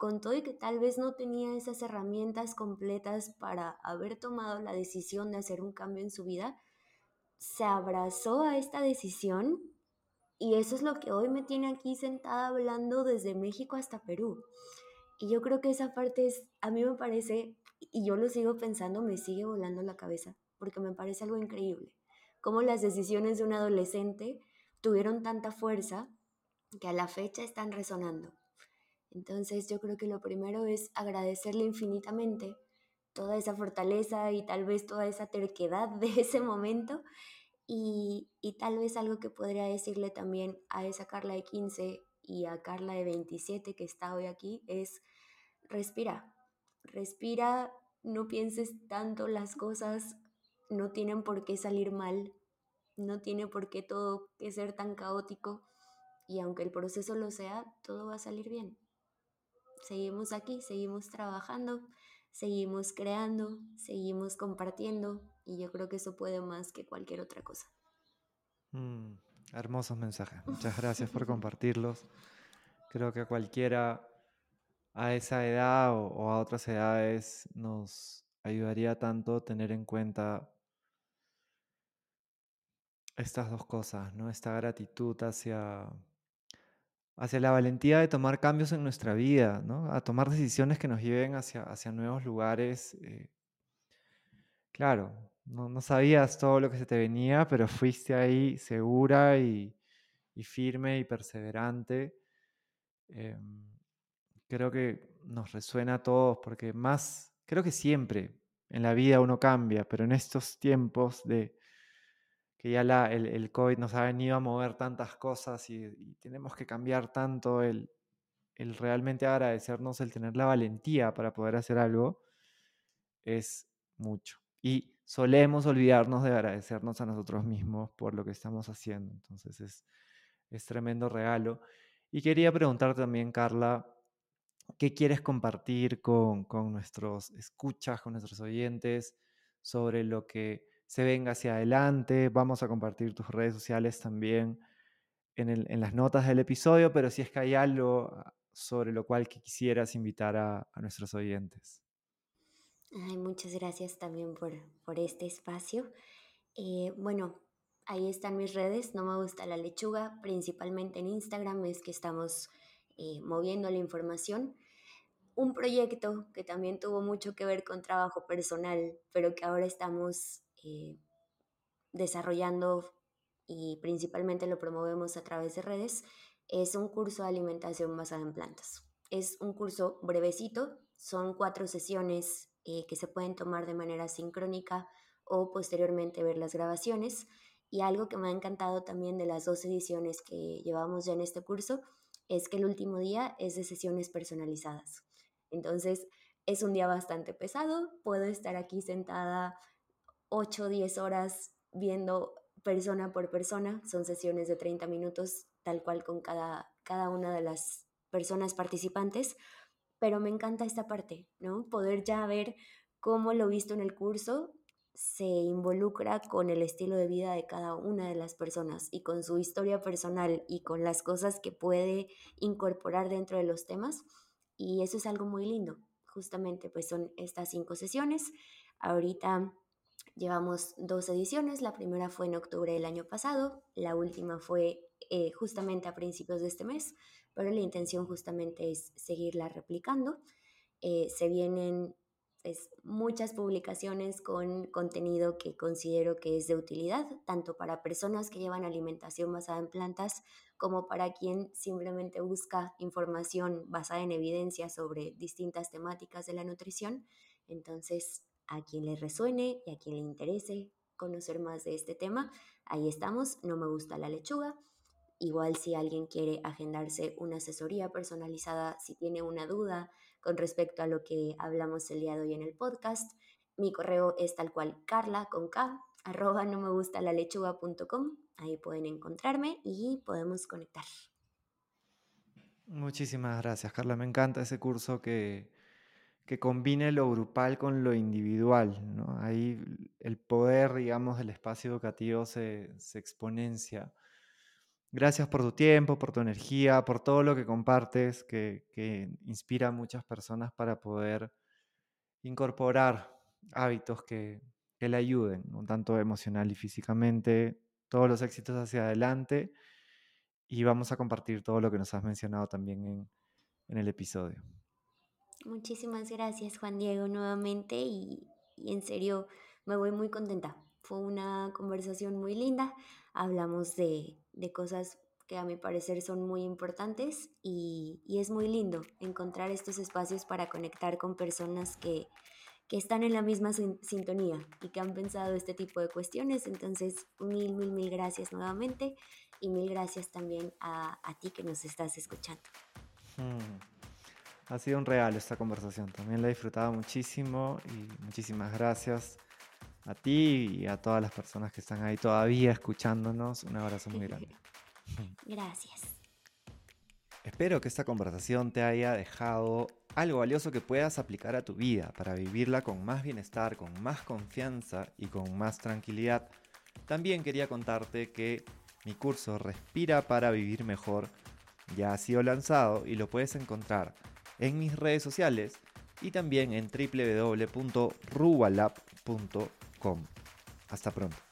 Speaker 2: con todo y que tal vez no tenía esas herramientas completas para haber tomado la decisión de hacer un cambio en su vida, se abrazó a esta decisión y eso es lo que hoy me tiene aquí sentada hablando desde México hasta Perú. Y yo creo que esa parte es, a mí me parece, y yo lo sigo pensando, me sigue volando la cabeza, porque me parece algo increíble. Cómo las decisiones de un adolescente tuvieron tanta fuerza que a la fecha están resonando. Entonces yo creo que lo primero es agradecerle infinitamente toda esa fortaleza y tal vez toda esa terquedad de ese momento y, y, tal vez algo que podría decirle también a esa Carla de 15 y a Carla de 27 que está hoy aquí es respira, respira, no pienses tanto las cosas, no tienen por qué salir mal, no tiene por qué todo ser tan caótico y aunque el proceso lo sea, todo va a salir bien. Seguimos aquí, seguimos trabajando, seguimos creando, seguimos compartiendo y yo creo que eso puede más que cualquier otra cosa.
Speaker 1: mm, hermosos mensajes. Muchas gracias por compartirlos. Creo que a cualquiera a esa edad o, o a otras edades nos ayudaría tanto tener en cuenta estas dos cosas, ¿no? Esta gratitud hacia, hacia la valentía de tomar cambios en nuestra vida, ¿no? A tomar decisiones que nos lleven hacia, hacia nuevos lugares. eh, claro, no, no sabías todo lo que se te venía, pero fuiste ahí segura y, firme y perseverante. Em, creo que nos resuena a todos porque más, creo que siempre en la vida uno cambia, pero en estos tiempos de que ya la, el, el COVID nos ha venido a mover tantas cosas y, tenemos que cambiar tanto el, el realmente agradecernos, el tener la valentía para poder hacer algo, es mucho. Y solemos olvidarnos de agradecernos a nosotros mismos por lo que estamos haciendo. Entonces es, es tremendo regalo. Y quería preguntar también, Carla, ¿qué quieres compartir con, con nuestros escuchas, con nuestros oyentes sobre lo que se venga hacia adelante? Vamos a compartir tus redes sociales también en, las notas del episodio, pero si es que hay algo ah, sobre lo cual quisieras invitar a, nuestros oyentes.
Speaker 2: Ay, muchas gracias también por, por este espacio. Eh, bueno, ahí están mis redes, no me gusta la lechuga, principalmente en Instagram es que estamos eh, moviendo la información. Un proyecto que también tuvo mucho que ver con trabajo personal, pero que ahora estamos eh, desarrollando y principalmente lo promovemos a través de redes, es un curso de alimentación basada en plantas. Es un curso brevecito, son cuatro sesiones eh, que se pueden tomar de manera sincrónica o posteriormente ver las grabaciones. Y algo que me ha encantado también de las dos ediciones que llevamos ya en este curso es que el último día es de sesiones personalizadas. Entonces es un día bastante pesado, puedo estar aquí sentada 8 o 10 horas viendo persona por persona, son sesiones de 30 minutos tal cual con cada, cada una de las personas participantes, pero me encanta esta parte, ¿no? Poder ya ver cómo lo visto en el curso se involucra con el estilo de vida de cada una de las personas y con su historia personal y con las cosas que puede incorporar dentro de los temas. Y eso es algo muy lindo, justamente pues son estas cinco sesiones. Ahorita llevamos dos ediciones, la primera fue en octubre del año pasado, la última fue eh, justamente a principios de este mes, pero la intención justamente es seguirla replicando. Eh, se vienen pues, muchas publicaciones con contenido que considero que es de utilidad, tanto para personas que llevan alimentación basada en plantas como para quien simplemente busca información basada en evidencia sobre distintas temáticas de la nutrición. Entonces, a quien le resuene y a quien le interese conocer más de este tema, ahí estamos. No me gusta la lechuga. Igual si alguien quiere agendarse una asesoría personalizada, si tiene una duda con respecto a lo que hablamos el día de hoy en el podcast, mi correo es tal cual carla con k arroba no me gusta la lechuga.com. Ahí pueden encontrarme y podemos conectar.
Speaker 1: Muchísimas gracias, Carla. Me encanta ese curso que, que combine lo grupal con lo individual. ¿no? Ahí el poder, digamos, del espacio educativo se, se exponencia. Gracias por tu tiempo, por tu energía, por todo lo que compartes, que, que inspira a muchas personas para poder incorporar hábitos que, que le ayuden, ¿no? tanto emocional y físicamente, todos los éxitos hacia adelante y vamos a compartir todo lo que nos has mencionado también en, en el episodio.
Speaker 2: Muchísimas gracias Juan Diego nuevamente y, y, en serio me voy muy contenta. Fue una conversación muy linda, hablamos de, de cosas que a mi parecer son muy importantes y, y, es muy lindo encontrar estos espacios para conectar con personas que, que están en la misma sintonía y que han pensado este tipo de cuestiones. Entonces, mil, mil, mil gracias nuevamente y mil gracias también a, a ti que nos estás escuchando.
Speaker 1: Hmm. Ha sido un real esta conversación. También la he disfrutado muchísimo y muchísimas gracias a ti y a todas las personas que están ahí todavía escuchándonos. Un abrazo muy grande.
Speaker 2: Gracias.
Speaker 1: Espero que esta conversación te haya dejado algo valioso que puedas aplicar a tu vida para vivirla con más bienestar, con más confianza y con más tranquilidad. También quería contarte que mi curso Respira para Vivir Mejor ya ha sido lanzado y lo puedes encontrar en mis redes sociales y también en www.rubalab.com. Hasta pronto.